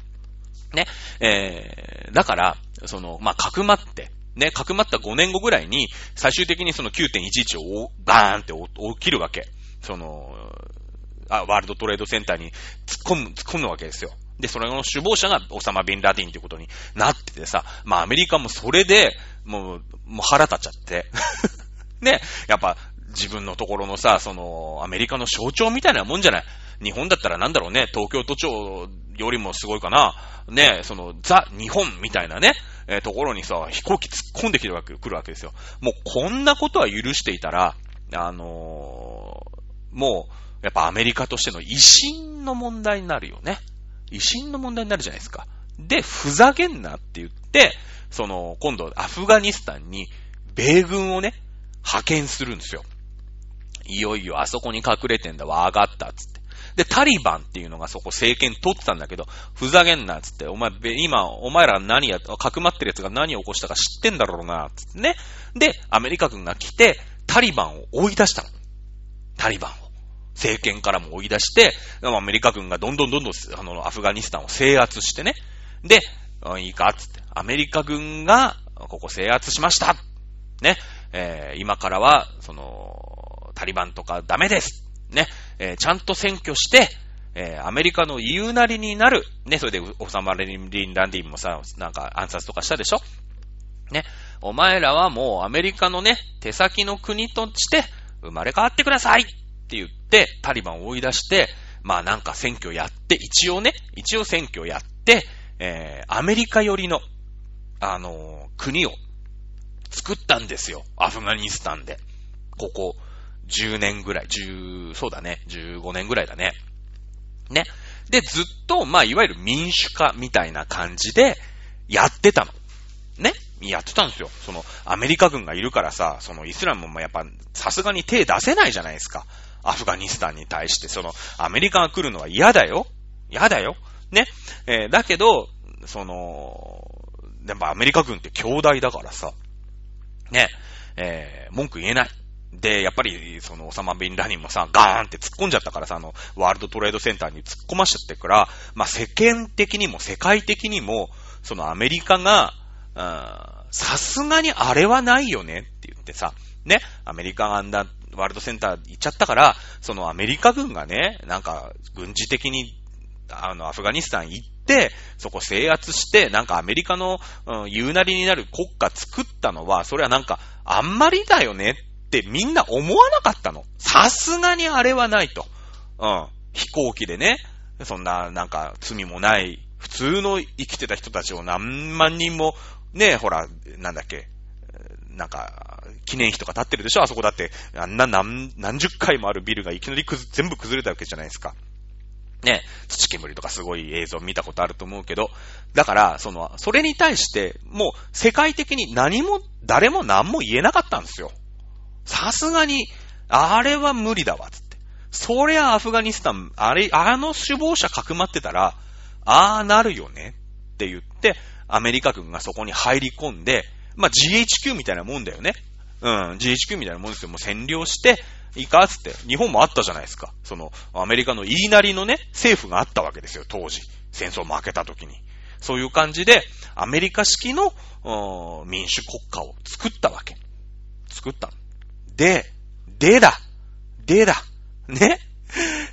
ね。えー、だから、その、まあ、かくまって、ね、かくまった5年後ぐらいに、最終的にその9.11をバーンって起きるわけ。その、あ、ワールドトレードセンターに突っ込む、突っ込むわけですよ。で、それの首謀者がオサマ・ビン・ラディンということになっててさ、まあアメリカもそれで、もう、もう腹立っちゃって。ね、やっぱ自分のところのさ、その、アメリカの象徴みたいなもんじゃない。日本だったらなんだろうね、東京都庁よりもすごいかな。ね、その、ザ・日本みたいなね、えーところにさ、飛行機突っ込んできるわけ、来るわけですよ。もうこんなことは許していたら、あのーもう、やっぱアメリカとしての威信の問題になるよね。威信の問題になるじゃないですか。で、ふざけんなって言って、その、今度、アフガニスタンに、米軍をね、派遣するんですよ。いよいよあそこに隠れてんだわ、上がった、つって。で、タリバンっていうのがそこ政権取ってたんだけど、ふざけんな、つって、お前、今、お前ら何や、かくまってる奴が何を起こしたか知ってんだろうな、つってね。で、アメリカ軍が来て、タリバンを追い出したの。タリバンを。政権からも追い出して、アメリカ軍がどんどんどんどん、あの、アフガニスタンを制圧してね。で、いいか、つって。アメリカ軍が、ここ制圧しました。ね。えー今からは、その、タリバンとかダメです。ね。えーちゃんと選挙して、えーアメリカの言うなりになる。ね。それで、オサマ・リン・リンランディンもさ、なんか暗殺とかしたでしょね。お前らはもうアメリカのね、手先の国として生まれ変わってくださいって言って、タリバンを追い出して、まあなんか選挙やって、一応ね、一応選挙やって、えーアメリカ寄りの、あのー国を作ったんですよ。アフガニスタンで。ここ、10年ぐらい、10、そうだね、15年ぐらいだね。ね。で、ずっと、まあ、いわゆる民主化みたいな感じで、やってたの。ねやってたんですよ。その、アメリカ軍がいるからさ、そのイスラムもやっぱ、さすがに手出せないじゃないですか。アフガニスタンに対して、その、アメリカが来るのは嫌だよ。嫌だよ。ね。えーだけど、その、やっぱアメリカ軍って強大だからさ、ね、えー文句言えない。で、やっぱり、その、オサマ・ビン・ラディンもさ、ガーンって突っ込んじゃったからさ、あの、ワールドトレードセンターに突っ込ましちゃってから、まあ、世間的にも世界的にも、そのアメリカが、うんさすがにあれはないよねって言ってさ、ね、アメリカがあんなワールドセンター行っちゃったから、そのアメリカ軍がね、なんか軍事的に、あの、アフガニスタン行って、そこ制圧して、なんかアメリカの、うん、言うなりになる国家作ったのは、それはなんか、あんまりだよねってみんな思わなかったの。さすがにあれはないと。うん。飛行機でね、そんな、なんか、罪もない、普通の生きてた人たちを何万人も、ね、ほら、なんだっけ、なんか、記念碑とか立ってるでしょ？あそこだって、あんな何、何十回もあるビルがいきなり全部崩れたわけじゃないですか。ね、土煙とかすごい映像見たことあると思うけど、だから、その、それに対して、もう世界的に何も、誰も何も言えなかったんですよ。さすがに、あれは無理だわ、つって。そりゃアフガニスタン、あれ、あの首謀者かくまってたら、ああなるよね、って言って、アメリカ軍がそこに入り込んで、まあ、GHQ みたいなもんだよね。うん、GHQ みたいなもんですよ。もう占領して、いいかつって。日本もあったじゃないですか。その、アメリカの言いなりのね、政府があったわけですよ、当時。戦争負けた時に。そういう感じで、アメリカ式の、うん民主国家を作ったわけ。作ったの。で、でだ。でだ。ね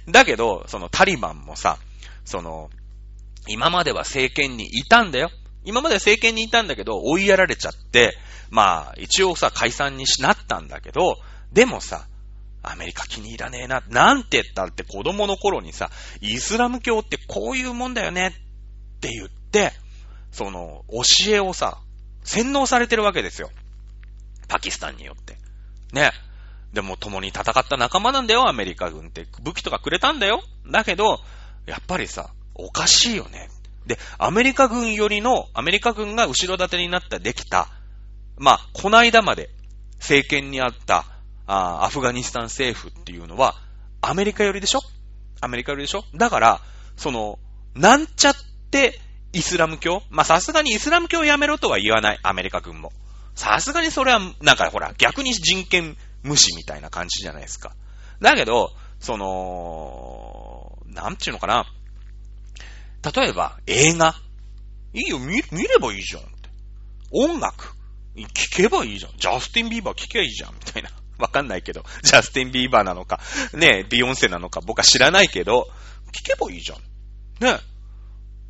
だけど、そのタリバンもさ、その、今までは政権にいたんだよ。今まで政権にいたんだけど、追いやられちゃって、まあ、一応さ、解散にしなったんだけど、でもさ、アメリカ気に入らねえな。なんて言ったって子供の頃にさ、イスラム教ってこういうもんだよねって言って、その、教えをさ、洗脳されてるわけですよ。パキスタンによって。ね。でも共に戦った仲間なんだよ、アメリカ軍って。武器とかくれたんだよ。だけど、やっぱりさ、おかしいよね。で、アメリカ軍よりの、アメリカ軍が後ろ盾になったできた、まあ、こないだまで政権にあったあアフガニスタン政府っていうのは、アメリカ寄りでしょ？アメリカ寄りでしょ？だから、その、なんちゃってイスラム教？まあ、さすがにイスラム教やめろとは言わない、アメリカ軍も。さすがにそれは、なんかほら、逆に人権無視みたいな感じじゃないですか。だけど、その、なんちゅうのかな？例えば、映画。いいよ、見、見ればいいじゃん。音楽。聞けばいいじゃん。ジャスティン・ビーバー聞けばいいじゃん。みたいな。わかんないけど。ジャスティン・ビーバーなのか、ねえビヨンセなのか、僕は知らないけど、聞けばいいじゃん。ね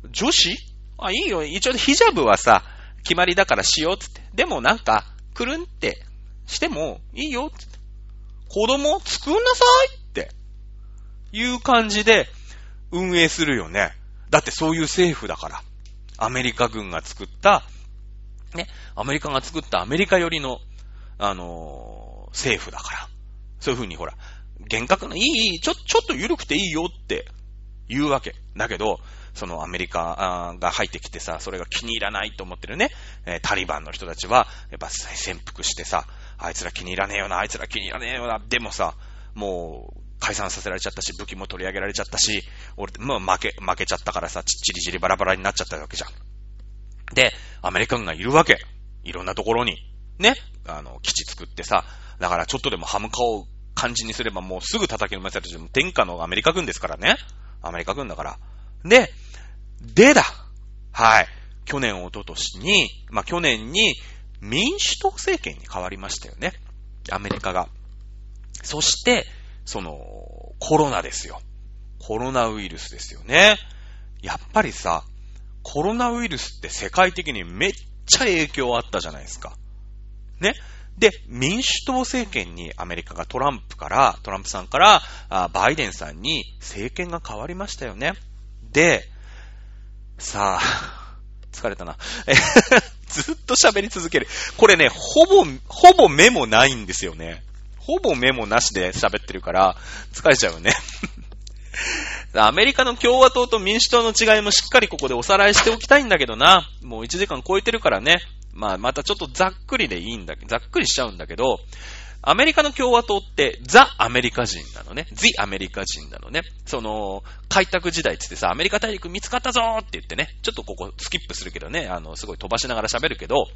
え女子？あ、いいよ。一応ヒジャブはさ、決まりだからしようつって。でもなんか、くるんってしてもいいよつって。子供作んなさいっていう感じで運営するよね。だってそういう政府だから。アメリカ軍が作った、ね、アメリカが作ったアメリカ寄りの、あのー、政府だから。そういう風にほら、厳格な、いい、ちょ、ちょっと緩くていいよって言うわけ。だけど、そのアメリカが入ってきてさ、それが気に入らないと思ってるね、タリバンの人たちは、やっぱ潜伏してさ、あいつら気に入らねえよな、あいつら気に入らねえよな、でもさ、もう、解散させられちゃったし、武器も取り上げられちゃったし、俺、もう負け、負けちゃったからさ、ちっちりじりバラバラになっちゃったわけじゃん。で、アメリカ軍がいるわけ。いろんなところに。ね。あの、基地作ってさ、だからちょっとでも歯向かう感じにすればもうすぐ叩きのめされて天下のアメリカ軍ですからね。アメリカ軍だから。で、でだ。はい。去年、おととしに、まあ、去年に民主党政権に変わりましたよね。アメリカが。そして、その、コロナですよ。コロナウイルスですよね。やっぱりさ、コロナウイルスって世界的にめっちゃ影響あったじゃないですか。ね。で、民主党政権にアメリカがトランプから、トランプさんからバイデンさんに政権が変わりましたよね。で、さあ、疲れたな。ずっと喋り続ける。これね、ほぼ、ほぼメモないんですよね。ほぼメモなしで喋ってるから、疲れちゃうね。アメリカの共和党と民主党の違いもしっかりここでおさらいしておきたいんだけどな。もう1時間超えてるからね。まあ、またちょっとざっくりでいいんだけど、ざっくりしちゃうんだけど、アメリカの共和党ってザ・アメリカ人なのね。ザ・アメリカ人なのね。その、開拓時代ってってさ、アメリカ大陸見つかったぞーって言ってね、ちょっとここスキップするけどね、あの、すごい飛ばしながら喋るけど、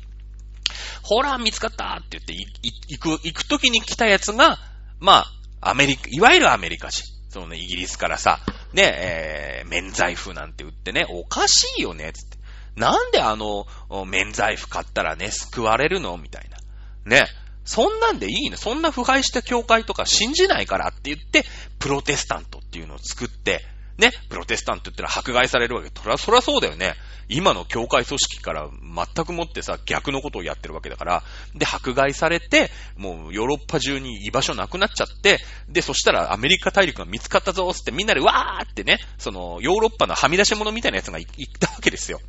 ほら、見つかったって言って行く、行く時に来たやつが、まあ、アメリカ、いわゆるアメリカ人。そのね、イギリスからさ、ね、えー、免罪符なんて売ってね、おかしいよね、つって。なんであの、免罪符買ったらね、救われるのみたいな。ね。そんなんでいいの？そんな腐敗した教会とか信じないからって言って、プロテスタントっていうのを作って、ね、プロテスタントってのは迫害されるわけ。そら、そらそうだよね。今の教会組織から全くもってさ、逆のことをやってるわけだから、で、迫害されて、もうヨーロッパ中に居場所なくなっちゃって、で、そしたらアメリカ大陸が見つかったぞーってみんなでわーってね、その、ヨーロッパのはみ出し物みたいなやつが行ったわけですよ。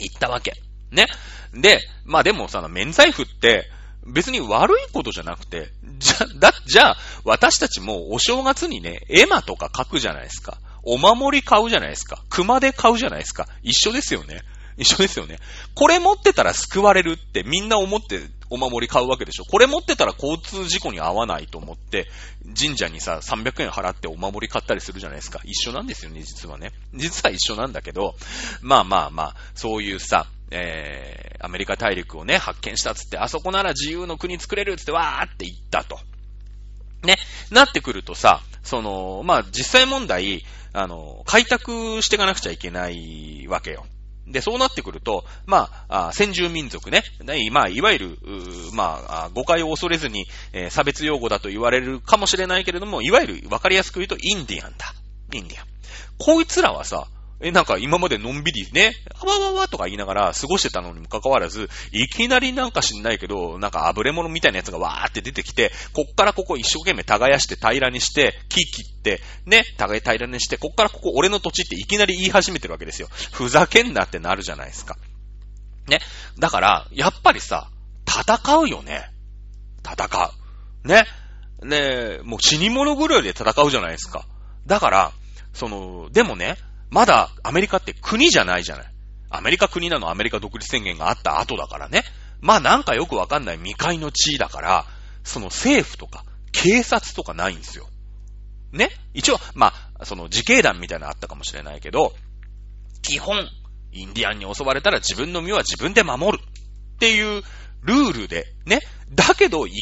行ったわけ。ね。で、まあでもさ、免罪符って、別に悪いことじゃなくて、じゃ、だ、じゃあ、私たちもお正月にね、エマとか書くじゃないですか。お守り買うじゃないですか。熊で買うじゃないですか。一緒ですよね。一緒ですよね。これ持ってたら救われるってみんな思ってお守り買うわけでしょ。これ持ってたら交通事故に遭わないと思って、神社にさ、300円払ってお守り買ったりするじゃないですか。一緒なんですよね、実はね。実は一緒なんだけど、まあまあまあ、そういうさ、えー、アメリカ大陸をね、発見したっつって、あそこなら自由の国作れるっつってわーって言ったと。ね、なってくるとさ、その、まあ実際問題、あの、開拓していかなくちゃいけないわけよ。で、そうなってくると、まあ、あ先住民族ね。まあ、いわゆる、まあ、誤解を恐れずに、えー、差別用語だと言われるかもしれないけれども、いわゆる分かりやすく言うと、インディアンだ。インディアン。こいつらはさ、え、なんか今までのんびりね、あわわわとか言いながら過ごしてたのにもかかわらず、いきなりなんか知んないけど、なんかあぶれ物みたいなやつがわーって出てきて、こっからここ一生懸命耕して平らにして、木切って、ね、互い平らにして、こっからここ俺の土地っていきなり言い始めてるわけですよ。ふざけんなってなるじゃないですか。ね。だから、やっぱりさ、戦うよね。戦う。ね。ねもう死に物狂いで戦うじゃないですか。だから、その、でもね、まだアメリカって国じゃないじゃない。アメリカ国なのアメリカ独立宣言があった後だからね。まあなんかよくわかんない未開の地だから、その政府とか警察とかないんですよ。ね？一応、まあ、その自警団みたいなのあったかもしれないけど、基本、インディアンに襲われたら自分の身は自分で守るっていうルールで、ね？だけど、行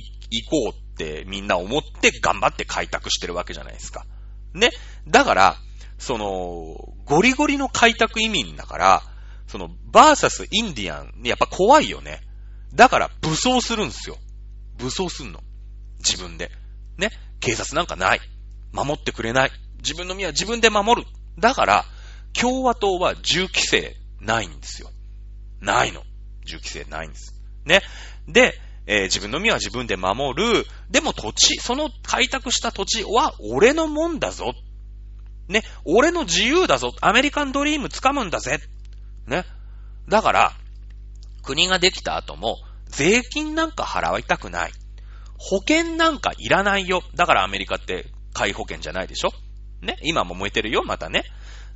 こうってみんな思って頑張って開拓してるわけじゃないですか。ね？だから、その、ゴリゴリの開拓移民だから、その、バーサスインディアン、やっぱ怖いよね。だから武装するんですよ。武装すんの。自分で。ね。警察なんかない。守ってくれない。自分の身は自分で守る。だから、共和党は銃規制ないんですよ。ないの。銃規制ないんです。ね。で、えー、自分の身は自分で守る。でも土地、その開拓した土地は俺のもんだぞ。ね。俺の自由だぞ。アメリカンドリーム掴むんだぜ。ね。だから、国ができた後も、税金なんか払いたくない。保険なんかいらないよ。だからアメリカって皆保険じゃないでしょね。今も燃えてるよ、またね。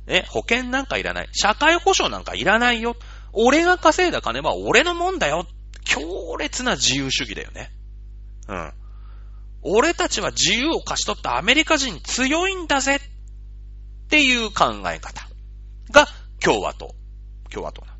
ね、保険なんかいらない。社会保障なんかいらないよ。俺が稼いだ金は俺のもんだよ。強烈な自由主義だよね。うん。俺たちは自由を勝ち取ったアメリカ人強いんだぜっていう考え方が共和党。共和党なの。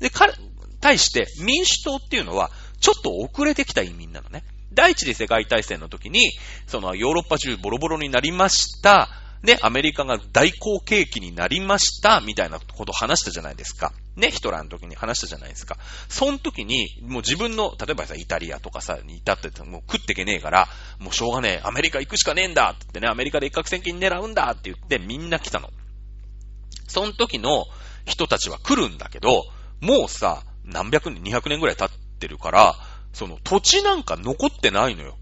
で、彼、対して民主党っていうのはちょっと遅れてきた移民なのね。第一次世界大戦の時に、そのヨーロッパ中ボロボロになりました。で、アメリカが大好景気になりました、みたいなこと話したじゃないですか。ね、ヒトラーの時に話したじゃないですか。その時に、もう自分の、例えばさ、イタリアとかさ、に至ってもう食ってけねえから、もうしょうがねえ、アメリカ行くしかねえんだって言ってね、アメリカで一攫千金狙うんだって言ってみんな来たの。その時の人たちは来るんだけど、もうさ、何百年、200年ぐらい経ってるから、その土地なんか残ってないのよ。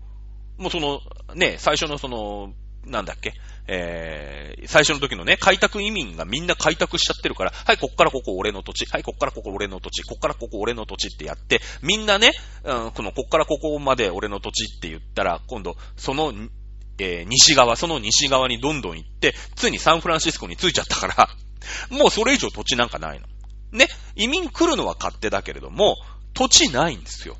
もうその、ね、最初のその、なんだっけ？えー、最初の時のね、開拓移民がみんな開拓しちゃってるから、はい、こっからここ俺の土地、はい、こっからここ俺の土地、こっからここ俺の土地ってやって、みんなね、うん、この、こっからここまで俺の土地って言ったら、今度、その、えー、西側、その西側にどんどん行って、ついにサンフランシスコに着いちゃったから、もうそれ以上土地なんかないの。ね、移民来るのは勝手だけれども、土地ないんですよ。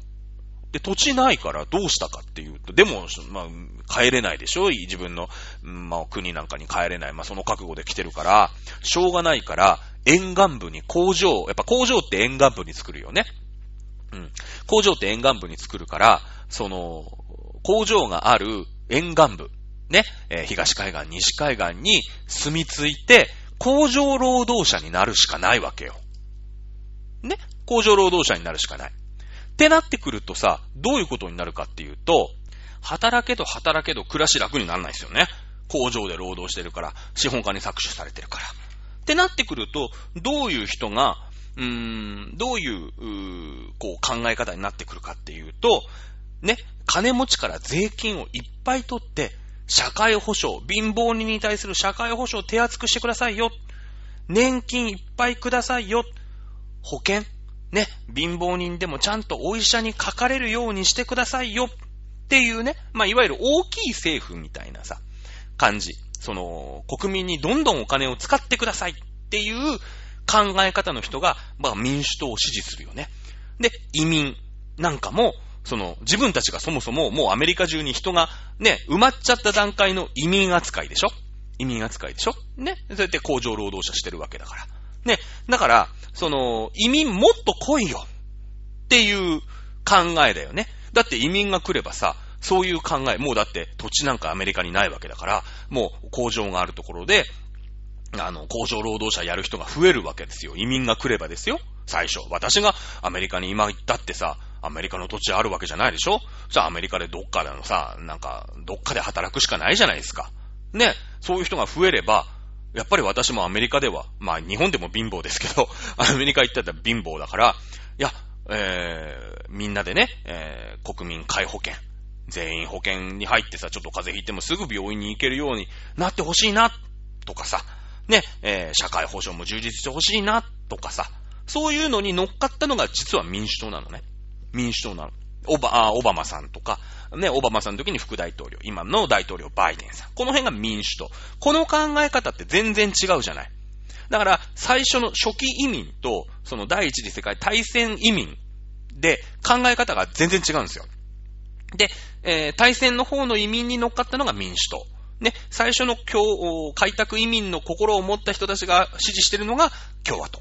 で、土地ないからどうしたかっていうと、でも、まあ、帰れないでしょ？自分の、まあ、国なんかに帰れない。まあ、その覚悟で来てるから、しょうがないから、沿岸部に工場、やっぱ工場って沿岸部に作るよね。うん。工場って沿岸部に作るから、その、工場がある沿岸部、ね、えー、東海岸、西海岸に住み着いて、工場労働者になるしかないわけよ。ね？工場労働者になるしかない。ってなってくるとさ、どういうことになるかっていうと、働けど働けど暮らし楽にならないですよね。工場で労働してるから、資本家に搾取されてるから。ってなってくると、どういう人が、うーん、どういう、うこう考え方になってくるかっていうと、ね、金持ちから税金をいっぱい取って、社会保障、貧乏人に対する社会保障を手厚くしてくださいよ。年金いっぱいくださいよ。保険、ね、貧乏人でもちゃんとお医者にかかれるようにしてくださいよ。っていうね、まあ、いわゆる大きい政府みたいなさ、感じ。その、国民にどんどんお金を使ってくださいっていう考え方の人が、まあ、民主党を支持するよね。で、移民なんかも、その、自分たちがそもそももうアメリカ中に人がね、埋まっちゃった段階の移民扱いでしょ？移民扱いでしょ？ね？そうやって工場労働者してるわけだから。ね。だから、その、移民もっと来いよっていう考えだよね。だって移民が来ればさ、そういう考え、もうだって土地なんかアメリカにないわけだから、もう工場があるところで、あの、工場労働者やる人が増えるわけですよ。移民が来ればですよ。最初。私がアメリカに今行ったってさ、アメリカの土地あるわけじゃないでしょじゃあアメリカでどっかでのさ、なんか、どっかで働くしかないじゃないですか。ね。そういう人が増えれば、やっぱり私もアメリカでは、まあ日本でも貧乏ですけど、アメリカ行ったら貧乏だから、いや、えー、みんなでね、えー、国民皆保険、全員保険に入ってさ、ちょっと風邪ひいてもすぐ病院に行けるようになってほしいな、とかさ、ね、えー、社会保障も充実してほしいな、とかさ、そういうのに乗っかったのが実は民主党なのね。民主党なの。オバ、オバマさんとか、ね、オバマさんの時に副大統領、今の大統領バイデンさん。この辺が民主党。この考え方って全然違うじゃない。だから、最初の初期移民と、その第一次世界大戦移民で考え方が全然違うんですよ。で、えー、大戦の方の移民に乗っかったのが民主党。ね、最初の開拓移民の心を持った人たちが支持してるのが共和党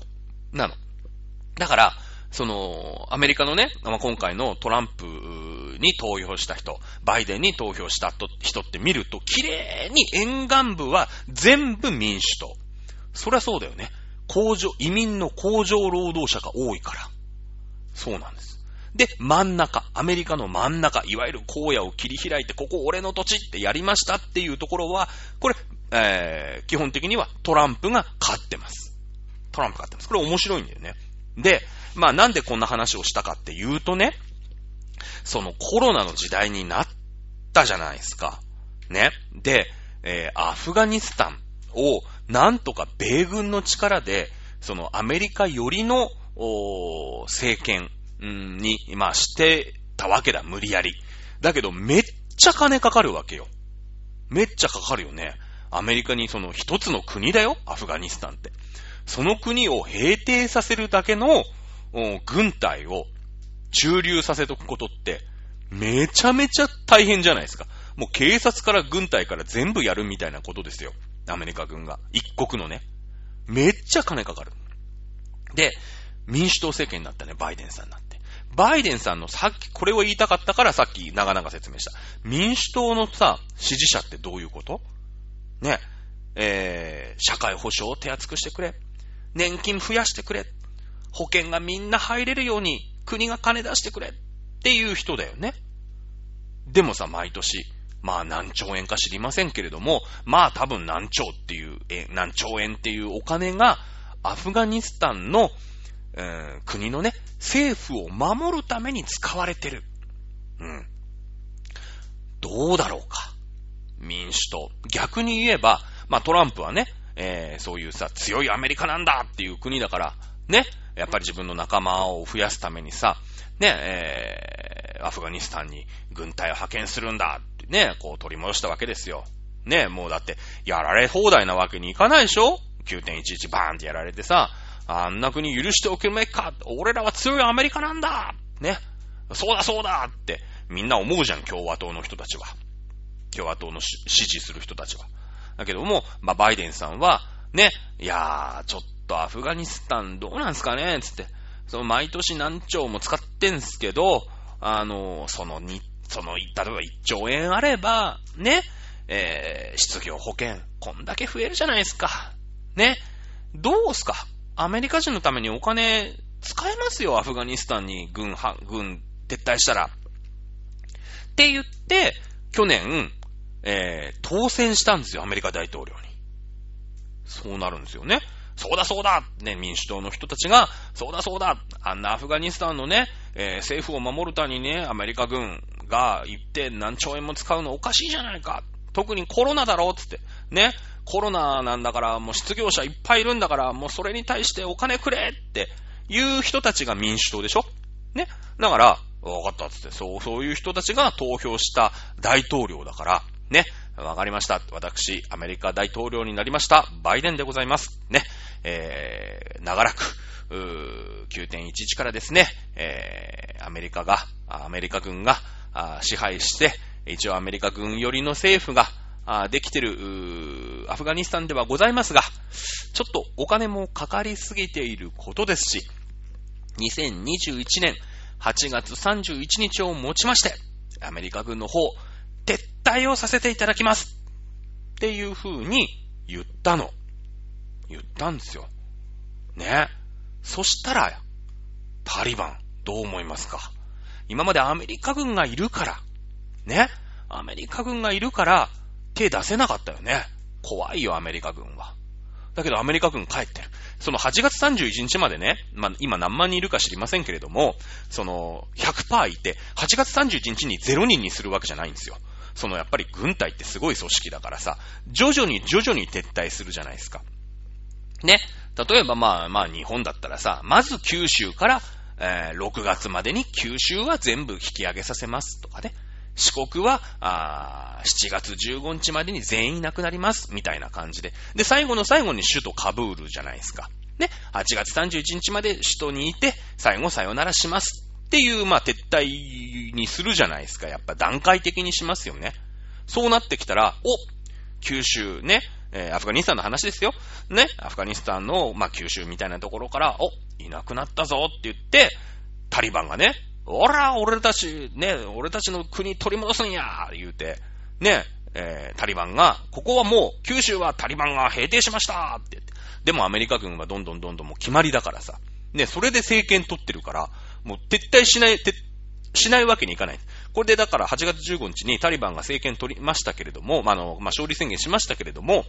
なの。だから、その、アメリカのね、まあ、今回のトランプに投票した人、バイデンに投票した人って見ると、綺麗に沿岸部は全部民主党。そりゃそうだよね。工場、移民の工場労働者が多いから。そうなんです。で、真ん中、アメリカの真ん中、いわゆる荒野を切り開いて、ここ俺の土地ってやりましたっていうところは、これ、えー、基本的にはトランプが勝ってます。トランプ勝ってます。これ面白いんだよね。で、まあなんでこんな話をしたかっていうとね、そのコロナの時代になったじゃないですか。ね。で、えー、アフガニスタンをなんとか米軍の力で、そのアメリカ寄りの政権に、まあしてたわけだ、無理やり。だけどめっちゃ金かかるわけよ。めっちゃかかるよね。アメリカにその一つの国だよ、アフガニスタンって。その国を平定させるだけの軍隊を駐留させとくことって、めちゃめちゃ大変じゃないですか。もう警察から軍隊から全部やるみたいなことですよ。アメリカ軍が。一国のね。めっちゃ金かかる。で、民主党政権になったね、バイデンさんになって。バイデンさんのさっき、これを言いたかったからさっき長々説明した。民主党のさ、支持者ってどういうこと？ね。えー、社会保障を手厚くしてくれ。年金増やしてくれ。保険がみんな入れるように国が金出してくれ。っていう人だよね。でもさ、毎年、まあ何兆円か知りませんけれども、まあ多分何兆っていう、え何兆円っていうお金がアフガニスタンの、えー、国のね、政府を守るために使われてる。うん。どうだろうか。民主党。逆に言えば、まあトランプはね、えー、そういうさ、強いアメリカなんだっていう国だから、ね、やっぱり自分の仲間を増やすためにさ、ね、えー、アフガニスタンに軍隊を派遣するんだってね、こう取り戻したわけですよ。ね、もうだって、やられ放題なわけにいかないでしょ ?9.11 バーンってやられてさ、あんな国許しておけめか俺らは強いアメリカなんだね。そうだそうだってみんな思うじゃん、共和党の人たちは。共和党の支持する人たちは。だけども、まあ、バイデンさんは、ね、いやー、ちょっとアフガニスタンどうなんすかねつって、その毎年何兆も使ってんすけど、あの、そのに、その、例えば1兆円あれば、ね、えー、失業保険、こんだけ増えるじゃないですか。ね。どうすかアメリカ人のためにお金使えますよ、アフガニスタンに軍、軍撤退したら。って言って、去年、えー、当選したんですよ、アメリカ大統領に。そうなるんですよね。そうだそうだね、民主党の人たちが、そうだそうだあんなアフガニスタンのね、えー、政府を守るためにね、アメリカ軍が行って何兆円も使うのおかしいじゃないか。特にコロナだろつって。ね、コロナなんだからもう失業者いっぱいいるんだからもうそれに対してお金くれっていう人たちが民主党でしょね。だから、わかったつって、そう、そういう人たちが投票した大統領だから、ね。わかりました。私、アメリカ大統領になりました。バイデンでございます。ね。えー、長らく、9.11からですね、えー、アメリカが、アメリカ軍が支配して、一応アメリカ軍寄りの政府ができてるアフガニスタンではございますが、ちょっとお金もかかりすぎていることですし、2021年8月31日をもちまして、アメリカ軍の方、撤退をさせていただきますっていう風に言ったの。言ったんですよ。ね。そしたら、タリバン、どう思いますか？今までアメリカ軍がいるから、ね。アメリカ軍がいるから、手出せなかったよね。怖いよ、アメリカ軍は。だけどアメリカ軍帰ってる。その8月31日までね、まあ、今何万人いるか知りませんけれども、その100%いて、8月31日に0人にするわけじゃないんですよ。そのやっぱり軍隊ってすごい組織だからさ、徐々に徐々に撤退するじゃないですか。ね。例えばまあまあ日本だったらさ、まず九州から、えー、6月までに九州は全部引き上げさせますとかね。四国は、あ7月15日までに全員亡くなります、みたいな感じで。で、最後の最後に首都カブールじゃないですか。ね、8月31日まで首都にいて、最後さよならしますっていう、まあ、撤退にするじゃないですか。やっぱ段階的にしますよね。そうなってきたら、お九州ね、えー、アフガニスタンの話ですよ。ね、アフガニスタンの、まあ、九州みたいなところから、おいなくなったぞって言って、タリバンがね、おら、俺たち、ね、俺たちの国取り戻すんや言うて、ね、えー、タリバンが、ここはもう、九州はタリバンが平定しましたって言って。でもアメリカ軍はどんどんどんどんもう決まりだからさ。ね、それで政権取ってるから、もう撤退しない、撤、しないわけにいかない。これでだから8月15日にタリバンが政権取りましたけれども、まあ、の、まあ、勝利宣言しましたけれども、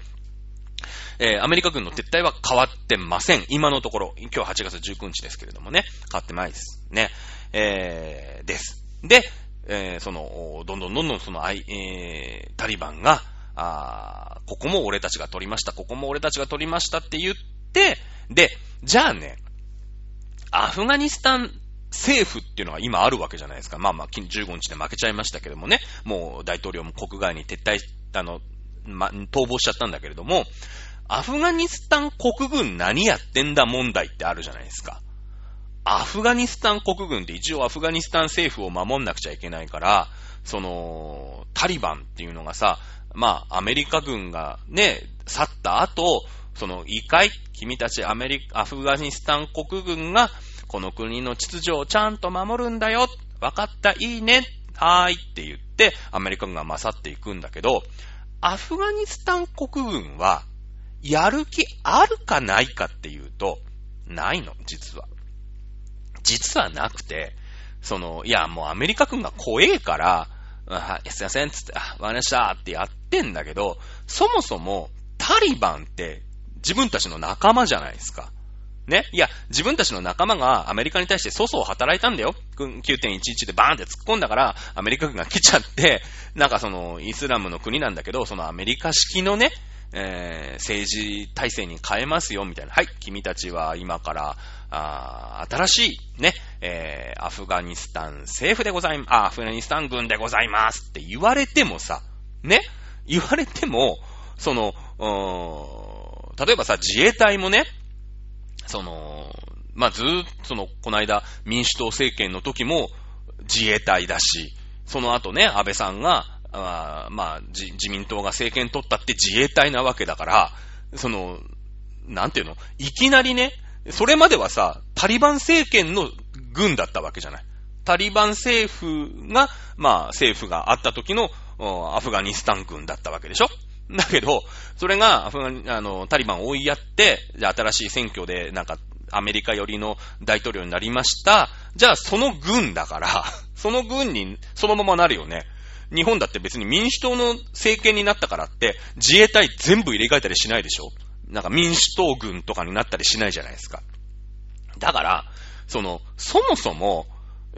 えー、アメリカ軍の撤退は変わってません。今のところ。今日は8月19日ですけれどもね。変わってないです。ね。えー、です。で、えー、その、どんどんどんどんその、えー、タリバンが、あここも俺たちが取りました、ここも俺たちが取りましたって言って、で、じゃあね、アフガニスタン政府っていうのが今あるわけじゃないですか。まあまあ、15日で負けちゃいましたけどもね、もう大統領も国外に撤退、あの、ま、逃亡しちゃったんだけれども、アフガニスタン国軍何やってんだ問題ってあるじゃないですか。アフガニスタン国軍って一応アフガニスタン政府を守んなくちゃいけないから、その、タリバンっていうのがさ、まあ、アメリカ軍がね、去った後、その、いいかい君たちアメリカ、アフガニスタン国軍が、この国の秩序をちゃんと守るんだよ。わかった、いいね。はーいって言って、アメリカ軍が勝っていくんだけど、アフガニスタン国軍は、やる気あるかないかっていうと、ないの、実は。実はなくて、その、いや、もうアメリカ軍が怖えから、あ、すいません、つって、あ、わかりましたってやってんだけど、そもそも、タリバンって自分たちの仲間じゃないですか。ね。いや、自分たちの仲間がアメリカに対して粗々働いたんだよ。9.11でバーンって突っ込んだから、アメリカ軍が来ちゃって、なんかその、イスラムの国なんだけど、そのアメリカ式のね、えー、政治体制に変えますよ、みたいな。はい、君たちは今から、あ新しい、ね、えー、アフガニスタン政府でございます、アフガニスタン軍でございますって言われてもさ、ね、言われても、その、例えばさ、自衛隊もね、その、まあ、ずっと、その、この間、民主党政権の時も自衛隊だし、その後ね、安倍さんが、あまあ、自民党が政権取ったって自衛隊なわけだから、その、なんていうのいきなりね、それまではさ、タリバン政権の軍だったわけじゃない。タリバン政府が、まあ、政府があった時の、アフガニスタン軍だったわけでしょだけど、それが、あの、タリバンを追いやって、じゃあ新しい選挙で、なんか、アメリカ寄りの大統領になりました。じゃあ、その軍だから、その軍に、そのままなるよね。日本だって別に民主党の政権になったからって、自衛隊全部入れ替えたりしないでしょなんか民主党軍とかになったりしないじゃないですか。だから、その、そもそも、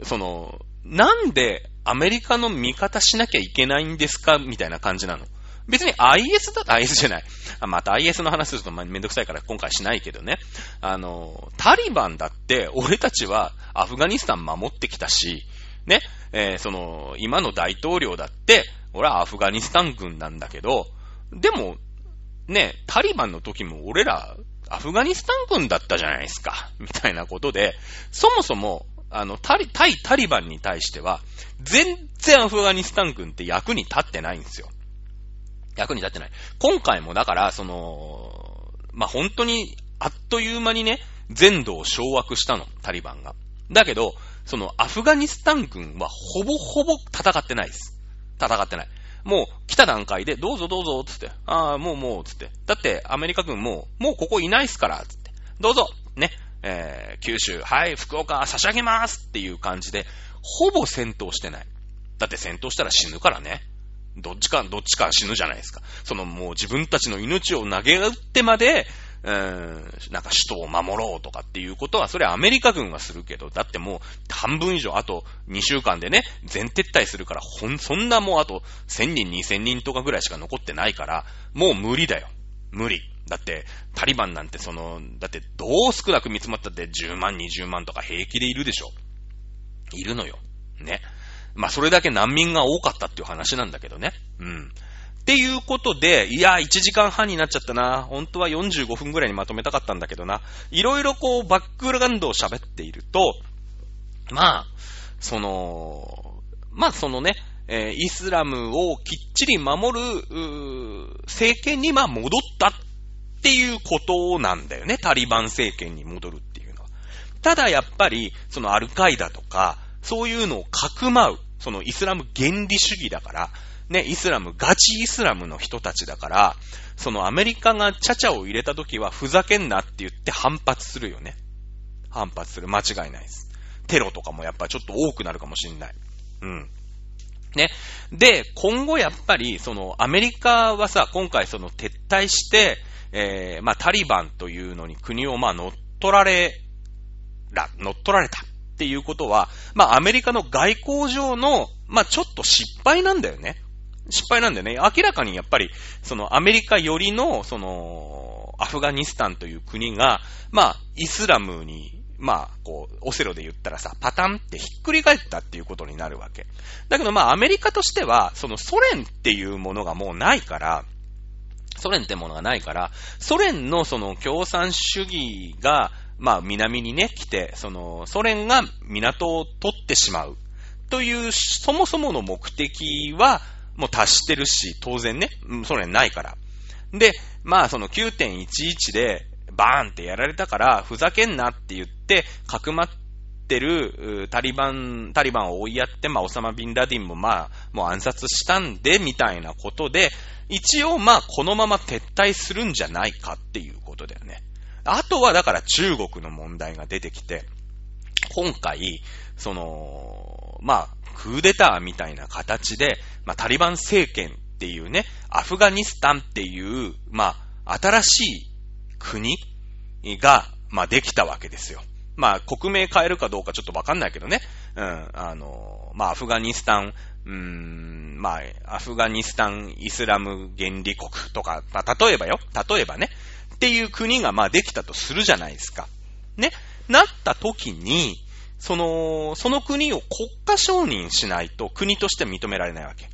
その、なんでアメリカの味方しなきゃいけないんですか？みたいな感じなの。別に IS だと、IS じゃない。また IS の話するとめんどくさいから今回しないけどね。あの、タリバンだって俺たちはアフガニスタン守ってきたし、ね、えー、その、今の大統領だって、俺はアフガニスタン軍なんだけど、でも、ね、タリバンの時も俺ら、アフガニスタン軍だったじゃないですか。みたいなことで、そもそも、あの、タリ、対タリバンに対しては、全然アフガニスタン軍って役に立ってないんですよ。役に立ってない。今回もだから、その、まあ、本当に、あっという間にね、全土を掌握したの、タリバンが。だけど、そのアフガニスタン軍はほぼほぼ戦ってないです。戦ってない。もう来た段階で、どうぞどうぞ、つって。ああ、もうもう、つって。だってアメリカ軍も、もうここいないっすから、つって。どうぞ、ね。えー、九州、はい、福岡差し上げますっていう感じで、ほぼ戦闘してない。だって戦闘したら死ぬからね。どっちか、どっちか死ぬじゃないですか。そのもう自分たちの命を投げ打ってまで、うーん、なんか首都を守ろうとかっていうことは、それはアメリカ軍がするけど、だってもう半分以上、あと2週間でね、全撤退するから、ほん、そんなもうあと1000人、2000人とかぐらいしか残ってないから、もう無理だよ。無理。だって、タリバンなんてその、だってどう少なく見積まったって10万、20万とか平気でいるでしょ。いるのよ。ね。まあ、それだけ難民が多かったっていう話なんだけどね。うん。っていうことで、いや、1時間半になっちゃったな。本当は45分ぐらいにまとめたかったんだけどな。いろいろこう、バックグラウンドを喋っていると、まあ、その、まあそのね、えー、イスラムをきっちり守る、政権にまあ戻ったっていうことなんだよね。タリバン政権に戻るっていうのは。ただやっぱり、そのアルカイダとか、そういうのをかくまう、そのイスラム原理主義だから、ね、イスラム、ガチイスラムの人たちだから、そのアメリカがチャチャを入れた時はふざけんなって言って反発するよね。反発する。間違いないです。テロとかもやっぱちょっと多くなるかもしんない。うん。ね。で、今後やっぱり、そのアメリカはさ、今回その撤退して、えー、まあタリバンというのに国をまあ乗っ取られ、ら、乗っ取られたっていうことは、まあアメリカの外交上の、まあちょっと失敗なんだよね。失敗なんだよね。明らかにやっぱり、そのアメリカよりの、その、アフガニスタンという国が、まあ、イスラムに、まあ、こう、オセロで言ったらさ、パタンってひっくり返ったっていうことになるわけ。だけどまあ、アメリカとしては、そのソ連っていうものがもうないから、ソ連ってものがないから、ソ連のその共産主義が、まあ、南にね、来て、その、ソ連が港を取ってしまう。という、そもそもの目的は、もう達してるし、当然ね、ソ連ないから。で、まあその9.11でバーンってやられたから、ふざけんなって言って、かくまってるタリバン、タリバンを追いやって、まあオサマ・ビンラディンもまあ、もう暗殺したんで、みたいなことで、一応まあこのまま撤退するんじゃないかっていうことだよね。あとはだから中国の問題が出てきて、今回、その、まあ、クーデターみたいな形で、まあ、タリバン政権っていうね、アフガニスタンっていう、まあ、新しい国が、まあ、できたわけですよ。まあ、国名変えるかどうかちょっとわかんないけどね。うん、あの、まあ、アフガニスタン、うーん、まあ、アフガニスタンイスラム原理国とか、まあ、例えばよ、例えばね、っていう国がまあできたとするじゃないですか。ね。なった時に、その、その国を国家承認しないと国として認められないわけ。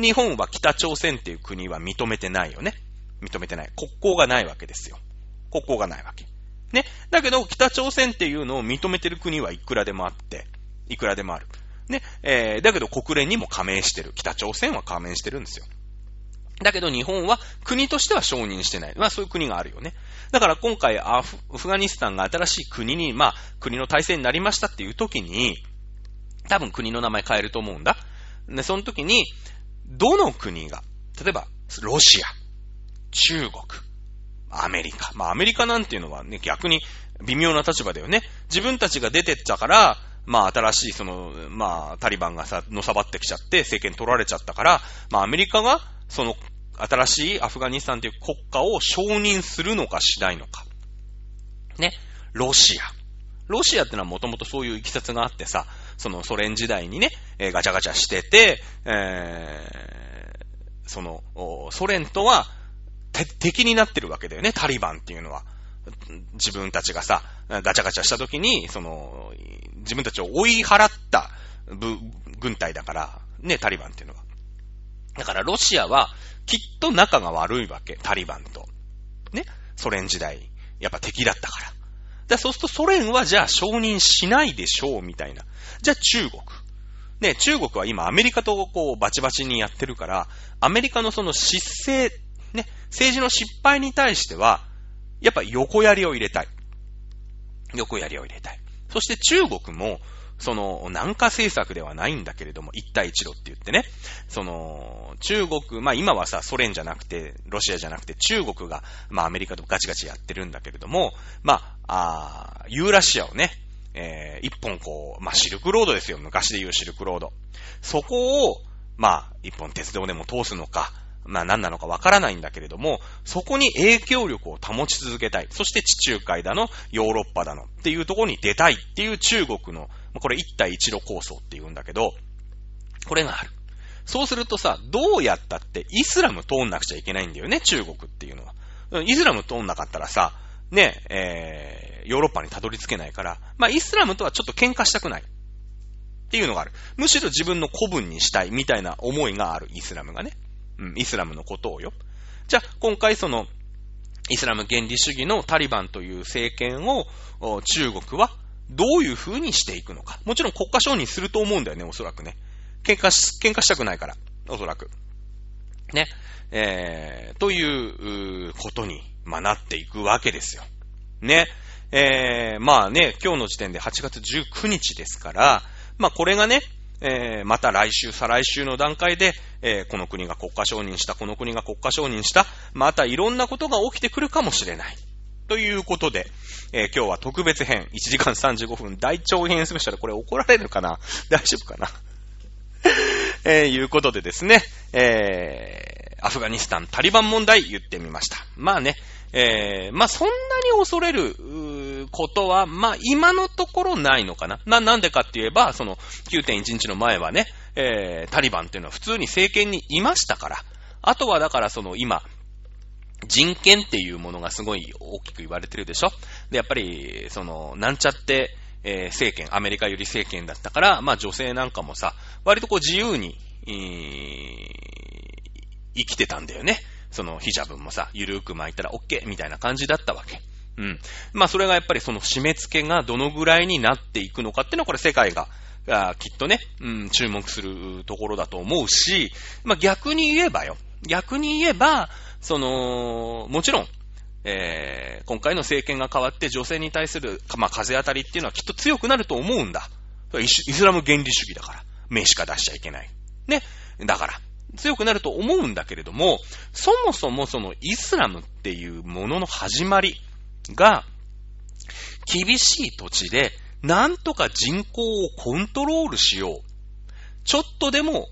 日本は北朝鮮っていう国は認めてないよね。認めてない。国交がないわけですよ。国交がないわけ。ね。だけど、北朝鮮っていうのを認めてる国はいくらでもあって、いくらでもある。ね。えー、だけど国連にも加盟してる。北朝鮮は加盟してるんですよ。だけど日本は国としては承認してない。まあそういう国があるよね。だから今回アフガニスタンが新しい国に、まあ国の体制になりましたっていう時に、多分国の名前変えると思うんだ。で、その時に、どの国が、例えばロシア、中国、アメリカ。まあアメリカなんていうのはね、逆に微妙な立場だよね。自分たちが出てったから、まあ新しいその、まあタリバンがさ、のさばってきちゃって政権取られちゃったから、まあアメリカがその新しいアフガニスタンという国家を承認するのかしないのか。ね。ロシア。ロシアってのはもともとそういういきさつがあってさ、そのソ連時代にね、えー、ガチャガチャしてて、えー、その、ソ連とは敵になってるわけだよね、タリバンっていうのは。自分たちがさ、ガチャガチャした時に、その、自分たちを追い払った軍隊だから、ね、タリバンっていうのは。だからロシアはきっと仲が悪いわけ、タリバンと。ね？ソ連時代、やっぱ敵だったから。だそうするとソ連はじゃあ承認しないでしょう、みたいな。じゃあ中国。ね、中国は今アメリカとこうバチバチにやってるから、アメリカのその失勢、ね、政治の失敗に対しては、やっぱ横槍を入れたい。横槍を入れたい。そして中国も、その、南下政策ではないんだけれども、一帯一路って言ってね、その、中国、まあ今はさ、ソ連じゃなくて、ロシアじゃなくて中国が、まあアメリカとガチガチやってるんだけれども、まあ、あユーラシアをね、えー、一本こう、まあシルクロードですよ、昔で言うシルクロード。そこを、まあ、一本鉄道でも通すのか、まあ何なのかわからないんだけれども、そこに影響力を保ち続けたい。そして地中海だの、ヨーロッパだのっていうところに出たいっていう中国の、これ一帯一路構想って言うんだけど、これがある。そうするとさ、どうやったってイスラム通んなくちゃいけないんだよね、中国っていうのは。イスラム通んなかったらさ、ね、えー、ヨーロッパにたどり着けないから、まあイスラムとはちょっと喧嘩したくない。っていうのがある。むしろ自分の古文にしたいみたいな思いがある、イスラムがね。うん、イスラムのことをよ。じゃあ、今回その、イスラム原理主義のタリバンという政権を、中国はどういう風にしていくのか。もちろん国家承認すると思うんだよね、おそらくね。喧嘩し、喧嘩したくないから、おそらく。ね。えー、ということに、まあ、なっていくわけですよ。ね。えー、まあね、今日の時点で8月19日ですから、まあこれがね、えー、また来週、再来週の段階で、えー、この国が国家承認した、この国が国家承認した、またいろんなことが起きてくるかもしれない。ということで、えー、今日は特別編、1時間35分大長編スペシャル、これ怒られるかな？大丈夫かな？えー、いうことでですね、えー、アフガニスタンタリバン問題言ってみました。まあね、えー、まあそんなに恐れる、ことは、まあ、今のところないのかな？な、なんでかって言えば、その、9.11の前はね、えー、タリバンっていうのは普通に政権にいましたから。あとはだからその今、人権っていうものがすごい大きく言われてるでしょ？で、やっぱり、その、なんちゃって、えー、政権、アメリカより政権だったから、まあ女性なんかもさ、割とこう自由に、えー、生きてたんだよね。そのヒジャブもさ、ゆるーく巻いたら OK みたいな感じだったわけ。うん。まあそれがやっぱりその締め付けがどのぐらいになっていくのかっていうのはこれ世界が、あきっとね、うん、注目するところだと思うし、まあ逆に言えばよ。逆に言えば、その、もちろん、えー、今回の政権が変わって女性に対する、まあ、風当たりっていうのはきっと強くなると思うんだ。イスラム原理主義だから。名しか出しちゃいけない。ね。だから、強くなると思うんだけれども、そもそもそのイスラムっていうものの始まりが、厳しい土地で、なんとか人口をコントロールしよう。ちょっとでも、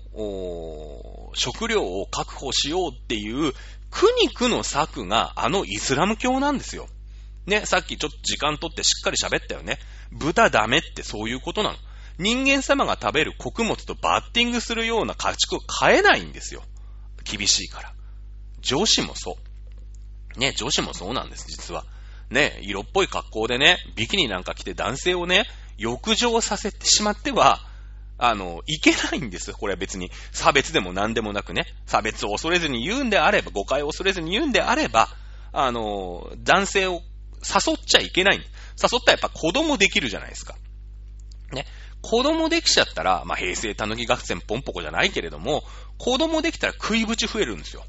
食料を確保しようっていう苦肉の策があのイスラム教なんですよ。ね、さっきちょっと時間取ってしっかり喋ったよね。豚ダメってそういうことなの。人間様が食べる穀物とバッティングするような家畜を買えないんですよ。厳しいから。上司もそう。ね、上司もそうなんです、実は。ね、色っぽい格好でね、ビキニなんか着て男性をね、浴場させてしまっては、あの、いけないんですよ。これは別に差別でも何でもなくね、差別を恐れずに言うんであれば、誤解を恐れずに言うんであれば、あの、男性を誘っちゃいけない。誘ったらやっぱ子供できるじゃないですか。ね。子供できちゃったら、まあ、平成たぬき合戦ポンポコじゃないけれども、子供できたら食いぶち増えるんですよ。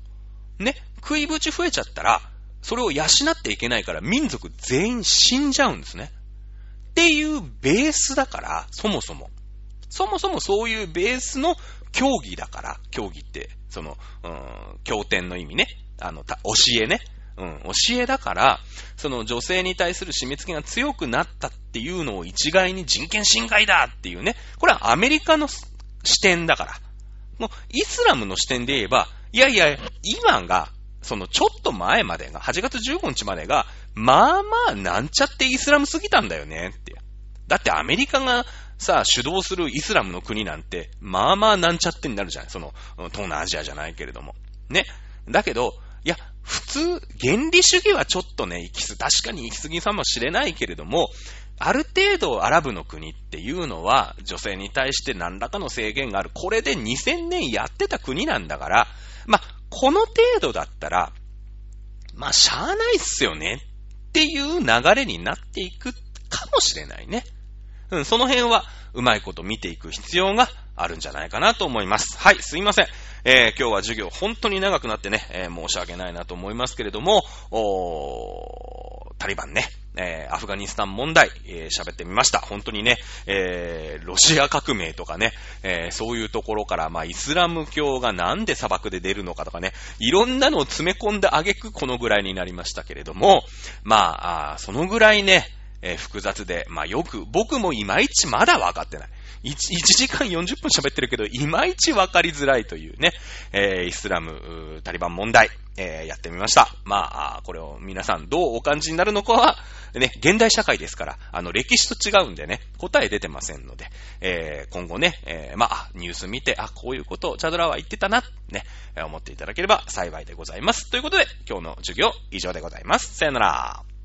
ね。食いぶち増えちゃったら、それを養っていけないから民族全員死んじゃうんですね。っていうベースだから、そもそも。そもそもそういうベースの競技だから、競技って、その、うん、経典の意味ね。あの、教えね。うん、教えだから、その女性に対する締め付けが強くなったっていうのを一概に人権侵害だっていうね。これはアメリカの視点だから。もう、イスラムの視点で言えば、いやいや、今がそのちょっと前までが、8月15日までが、まあまあなんちゃってイスラムすぎたんだよねって。だってアメリカがさあ、主導するイスラムの国なんて、まあまあなんちゃってになるじゃない。その、東南アジアじゃないけれども。ね。だけど、いや、普通、原理主義はちょっとね、行きす、確かに行き過ぎかもしれないけれども、ある程度アラブの国っていうのは、女性に対して何らかの制限がある。これで2000年やってた国なんだから、まあ、この程度だったら、まあ、しゃあないっすよねっていう流れになっていくかもしれないね。うん、その辺はうまいこと見ていく必要があるんじゃないかなと思います。はい、すいません。えー、今日は授業本当に長くなってね、えー、申し訳ないなと思いますけれども、おタリバンね、えー、アフガニスタン問題、えー、喋ってみました。本当にね、えー、ロシア革命とかね、え、そういうところから、まあ、イスラム教がなんで砂漠で出るのかとかね、いろんなのを詰め込んであげくこのぐらいになりましたけれども、まあ、あそのぐらいね、えー、複雑で、まあよく、僕もいまいちまだ分かってない。1, 1時間40分喋ってるけど、いまいちわかりづらいというね、えー、イスラム、タリバン問題、えー、やってみました。まあ、これを皆さんどうお感じになるのかは、ね、現代社会ですから、あの、歴史と違うんでね、答え出てませんので、えー、今後ね、え、まあ、ニュース見て、あ、こういうことをチャドラは言ってたな、ね、思っていただければ幸いでございます。ということで、今日の授業以上でございます。さよなら。